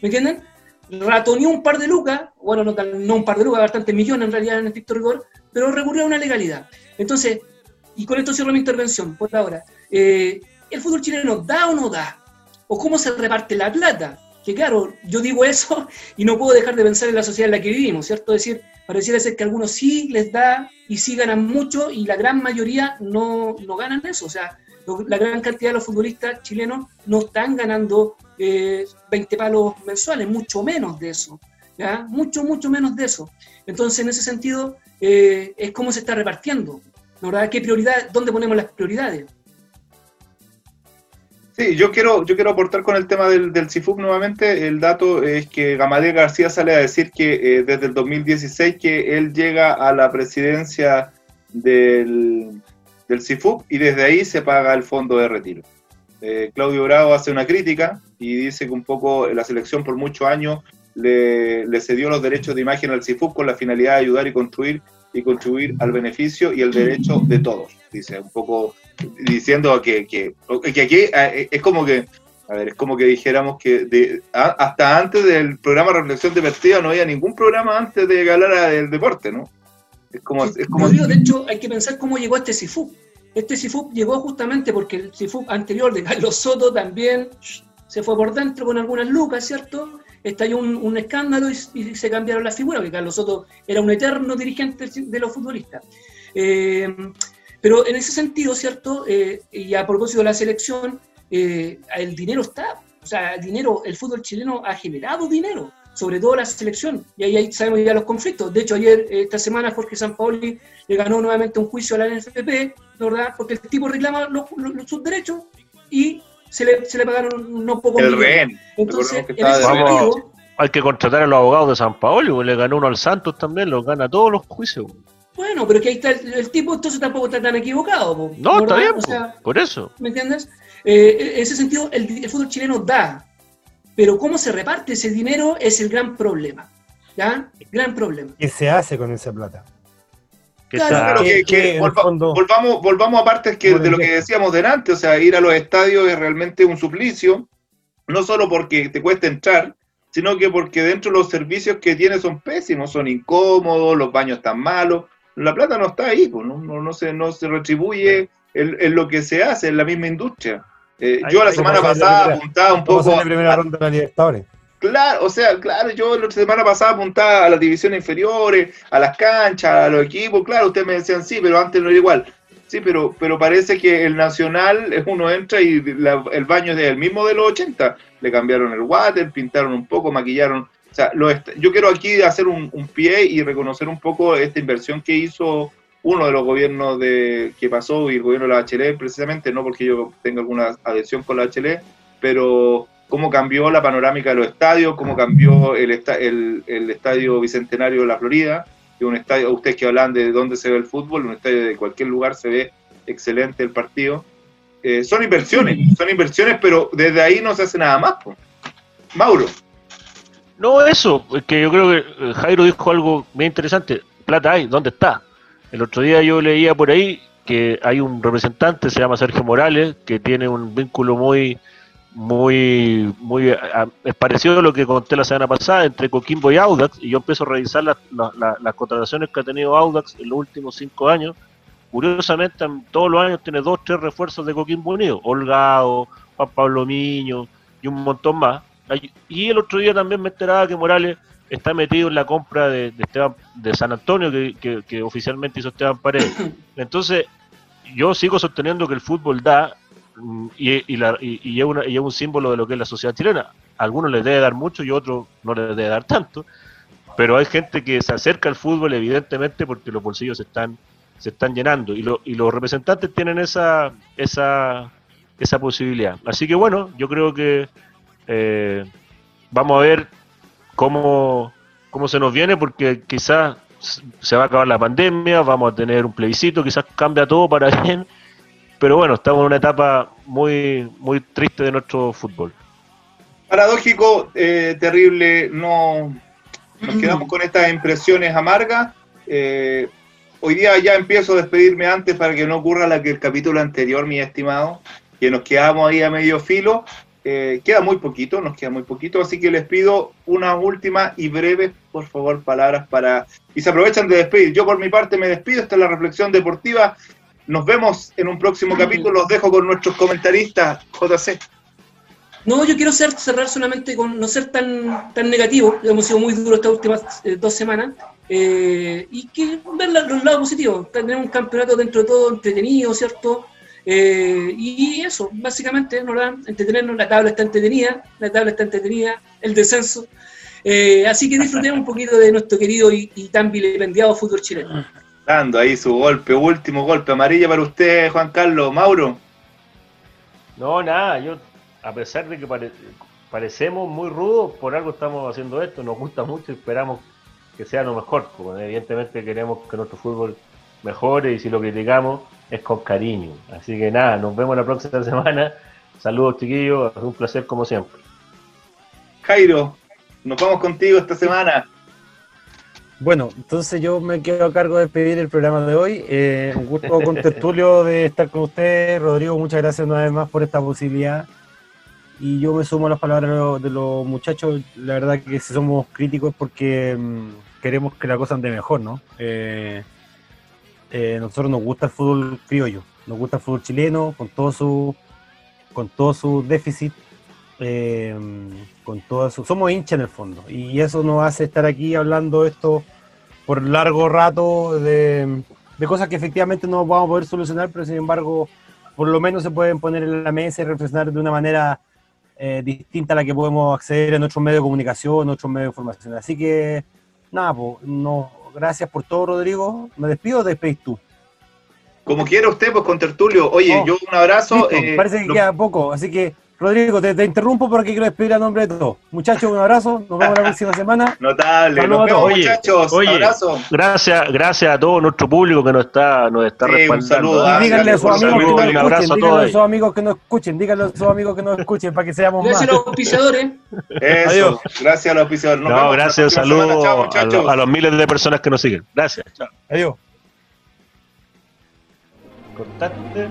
¿Me entienden? Ratoneó un par de lucas, bueno, no, no un par de lucas, bastantes millones en realidad en estricto rigor, pero recurrió a una legalidad. Entonces, y con esto cierro mi intervención por ahora. Eh, ¿El fútbol chileno da o no da? ¿O cómo se reparte la plata? Que claro, yo digo eso y no puedo dejar de pensar en la sociedad en la que vivimos, ¿cierto? Es decir, pareciera ser que algunos sí les da y sí ganan mucho y la gran mayoría no, no ganan eso. O sea, la gran cantidad de los futbolistas chilenos no están ganando eh, 20 palos mensuales, mucho menos de eso. ¿ya? Mucho, mucho menos de eso. Entonces, en ese sentido, eh, es cómo se está repartiendo. ¿no? ¿verdad? ¿Qué prioridad, ¿Dónde ponemos las prioridades? Sí, yo quiero, yo quiero aportar con el tema del, del nuevamente. El dato es que Gamaliel García sale a decir que eh, desde el 2016 que él llega a la presidencia del, del y desde ahí se paga el fondo de retiro. Eh, Claudio Bravo hace una crítica y dice que un poco la selección por muchos años le, le cedió los derechos de imagen al CIFUP con la finalidad de ayudar y construir y contribuir al beneficio y el derecho de todos. Dice un poco diciendo que, que, que aquí eh, es como que, a ver, es como que dijéramos que de, a- hasta antes del programa Reflexión Divertida no había ningún programa antes de que hablara del deporte, ¿no? Es como, es como digo, de hecho, hay que pensar cómo llegó este CIFUP. Este CIFUP llegó justamente porque el CIFUP anterior de Carlos Soto también se fue por dentro con algunas lucas, ¿cierto? Estalló un, un escándalo y, se cambiaron las figuras, porque Carlos Soto era un eterno dirigente de los futbolistas. Eh, pero en ese sentido, ¿cierto? Eh, y a propósito de la selección, eh, el dinero está, o sea, el dinero, el fútbol chileno ha generado dinero, sobre todo la selección, y ahí, sabemos ya los conflictos. De hecho, ayer, eh, esta semana, Jorge Sampaoli le ganó nuevamente un juicio a la NFP, ¿verdad? Porque el tipo reclama los- sus derechos y se le, se le pagaron unos pocos el millones. rehén. Entonces, que en ese sentido, Hay que contratar a los abogados de San Paolo, le ganó uno al Santos también, los gana todos los juicios. bueno, pero que ahí está el, el tipo, entonces tampoco está tan equivocado. po, No, está ¿verdad? bien, O pues, sea, por eso. ¿Me entiendes? Eh, en ese sentido, el, el fútbol chileno da, pero cómo se reparte ese dinero es el gran problema. ¿Ya? Gran problema. ¿Qué se hace con esa plata? Que Claro, está- Pero que- volva- volvamos, volvamos a partes que, de lo que decíamos delante, o sea, ir a los estadios es realmente un suplicio, no solo porque te cuesta entrar, sino que porque dentro los servicios que tiene son pésimos, son incómodos, los baños están malos, la plata no está ahí, pues, no, no, no se, no se retribuye en, en lo que se hace, en la misma industria. Eh, Ahí- yo la semana la pasada primera- apuntaba un a poco. la primera a- ronda de la Libertadores. Claro, o sea, claro, yo la semana pasada apuntaba a las divisiones inferiores, a las canchas, a los equipos, claro, ustedes me decían sí, pero antes no era igual. Sí, pero, pero parece que el Nacional, uno entra y la- el baño es el mismo de los 80. Le cambiaron el water, pintaron un poco, maquillaron. O sea, lo yo quiero aquí hacer un, pie y reconocer un poco esta inversión que hizo uno de los gobiernos de, que pasó y el gobierno de la HL, precisamente, no porque yo tenga alguna adhesión con la HL, pero cómo cambió la panorámica de los estadios, cómo cambió el, esta- el, el estadio Bicentenario de la Florida, que un estadio, ustedes que hablan de dónde se ve el fútbol, un estadio de cualquier lugar se ve excelente el partido. Eh, son inversiones, son inversiones, pero desde ahí no se hace nada más. Mauro, No, eso, es que yo creo que eh, Jairo dijo algo bien interesante. Plata hay, ¿dónde está? El otro día yo leía por ahí que hay un representante, se llama Sergio Morales, que tiene un vínculo muy, muy, muy a- es parecido a lo que conté la semana pasada entre Coquimbo y Audax, y yo empiezo a revisar las, las- contrataciones que ha tenido Audax en los últimos cinco años. Curiosamente, en todos los años tiene dos, tres refuerzos de Coquimbo Unido, Holgado, Juan Pablo Miño y un montón más. Y el otro día también me enteraba que Morales está metido en la compra de, de Esteban de San Antonio que, que- que oficialmente hizo Esteban Paredes. Entonces, yo sigo sosteniendo que el fútbol da y, y, la- y es una- y es un símbolo de lo que es la sociedad chilena. A algunos les debe dar mucho y a otros no les debe dar tanto. Pero hay gente que se acerca al fútbol evidentemente porque los bolsillos se están, se están llenando y, lo- y los representantes tienen esa, esa, esa posibilidad. Así que bueno, yo creo que eh, vamos a ver cómo, cómo se nos viene, porque quizás se va a acabar la pandemia, vamos a tener un plebiscito, quizás cambia todo para bien, pero bueno, estamos en una etapa muy, muy triste de nuestro fútbol. paradójico, eh, terrible, no nos quedamos con estas impresiones amargas. Eh, hoy día ya empiezo a despedirme antes para que no ocurra la que el capítulo anterior, mi estimado, que nos quedamos ahí a medio filo. Eh, queda muy poquito, nos queda muy poquito, así que les pido unas últimas y breves, por favor, palabras para... Y se aprovechan de despedir. Yo por mi parte me despido, esta es la reflexión deportiva. Nos vemos en un próximo capítulo, los dejo con nuestros comentaristas, JC. No, yo quiero ser, cerrar solamente con no ser tan, tan negativo. Hemos sido muy duros estas últimas eh, dos semanas. eh, y que ver la- los lados positivos. Tener un campeonato dentro de todo entretenido, ¿cierto? Eh, y eso, básicamente, ¿no? ¿verdad? entretenernos. La tabla está entretenida, la tabla está entretenida, el descenso. Así que disfrutemos un poquito de nuestro querido y, y tan vilipendiado fútbol chileno. Dando ahí su golpe, último golpe, amarilla para usted, Juan Carlos. Mauro, No, nada, yo, a pesar de que pare- parecemos muy rudos, por algo estamos haciendo esto, nos gusta mucho y esperamos que sea lo mejor. Porque evidentemente queremos que nuestro fútbol mejore y si lo criticamos es con cariño. Así que nada, nos vemos la próxima semana. Saludos chiquillos, es un placer como siempre. Jairo, nos vamos contigo esta semana. Bueno, entonces yo me quedo a cargo de despedir el programa de hoy. Eh, un gusto con Tertulio de estar con usted. Rodrigo, muchas gracias una vez más por esta posibilidad. Y yo me sumo a las palabras de los, muchachos. La verdad que si somos críticos porque mm, queremos que la cosa ande mejor, ¿no? Eh, eh, nosotros nos gusta el fútbol criollo, nos gusta el fútbol chileno con todo su con todo su déficit, eh, con todo su, somos hinchas en el fondo y eso nos hace estar aquí hablando esto por largo rato de, de cosas que efectivamente no vamos a poder solucionar, pero sin embargo por lo menos se pueden poner en la mesa y reflexionar de una manera eh, distinta a la que podemos acceder en otros medios de comunicación, en otros medios de información. Así que nada, pues, no, gracias por todo, Rodrigo. ¿Me despido o te despedís tú? Como quiera usted, pues con Tertulio. Oye, Oh, yo un abrazo. Listo, eh, parece que lo- queda poco, así que Rodrigo, te, te interrumpo porque quiero despedir a nombre de todos. Muchachos, un abrazo, nos vemos la próxima semana. Notable. Saludos Nos vemos, muchachos. Oye, abrazo. Gracias, gracias a todo nuestro público que nos está, nos está Sí, un respaldando. saludo, ah, Y díganle a sus un amigos que saludo, nos un escuchen, díganle a sus amigos que nos escuchen, díganle a sus amigos que nos escuchen para que seamos más. Gracias a los auspiciadores. Eso. Adiós. Gracias a los auspiciadores. Nos No, gracias, saludos Chao, a, los- a los miles de personas que nos siguen. Gracias, chao. Adiós. Cortante.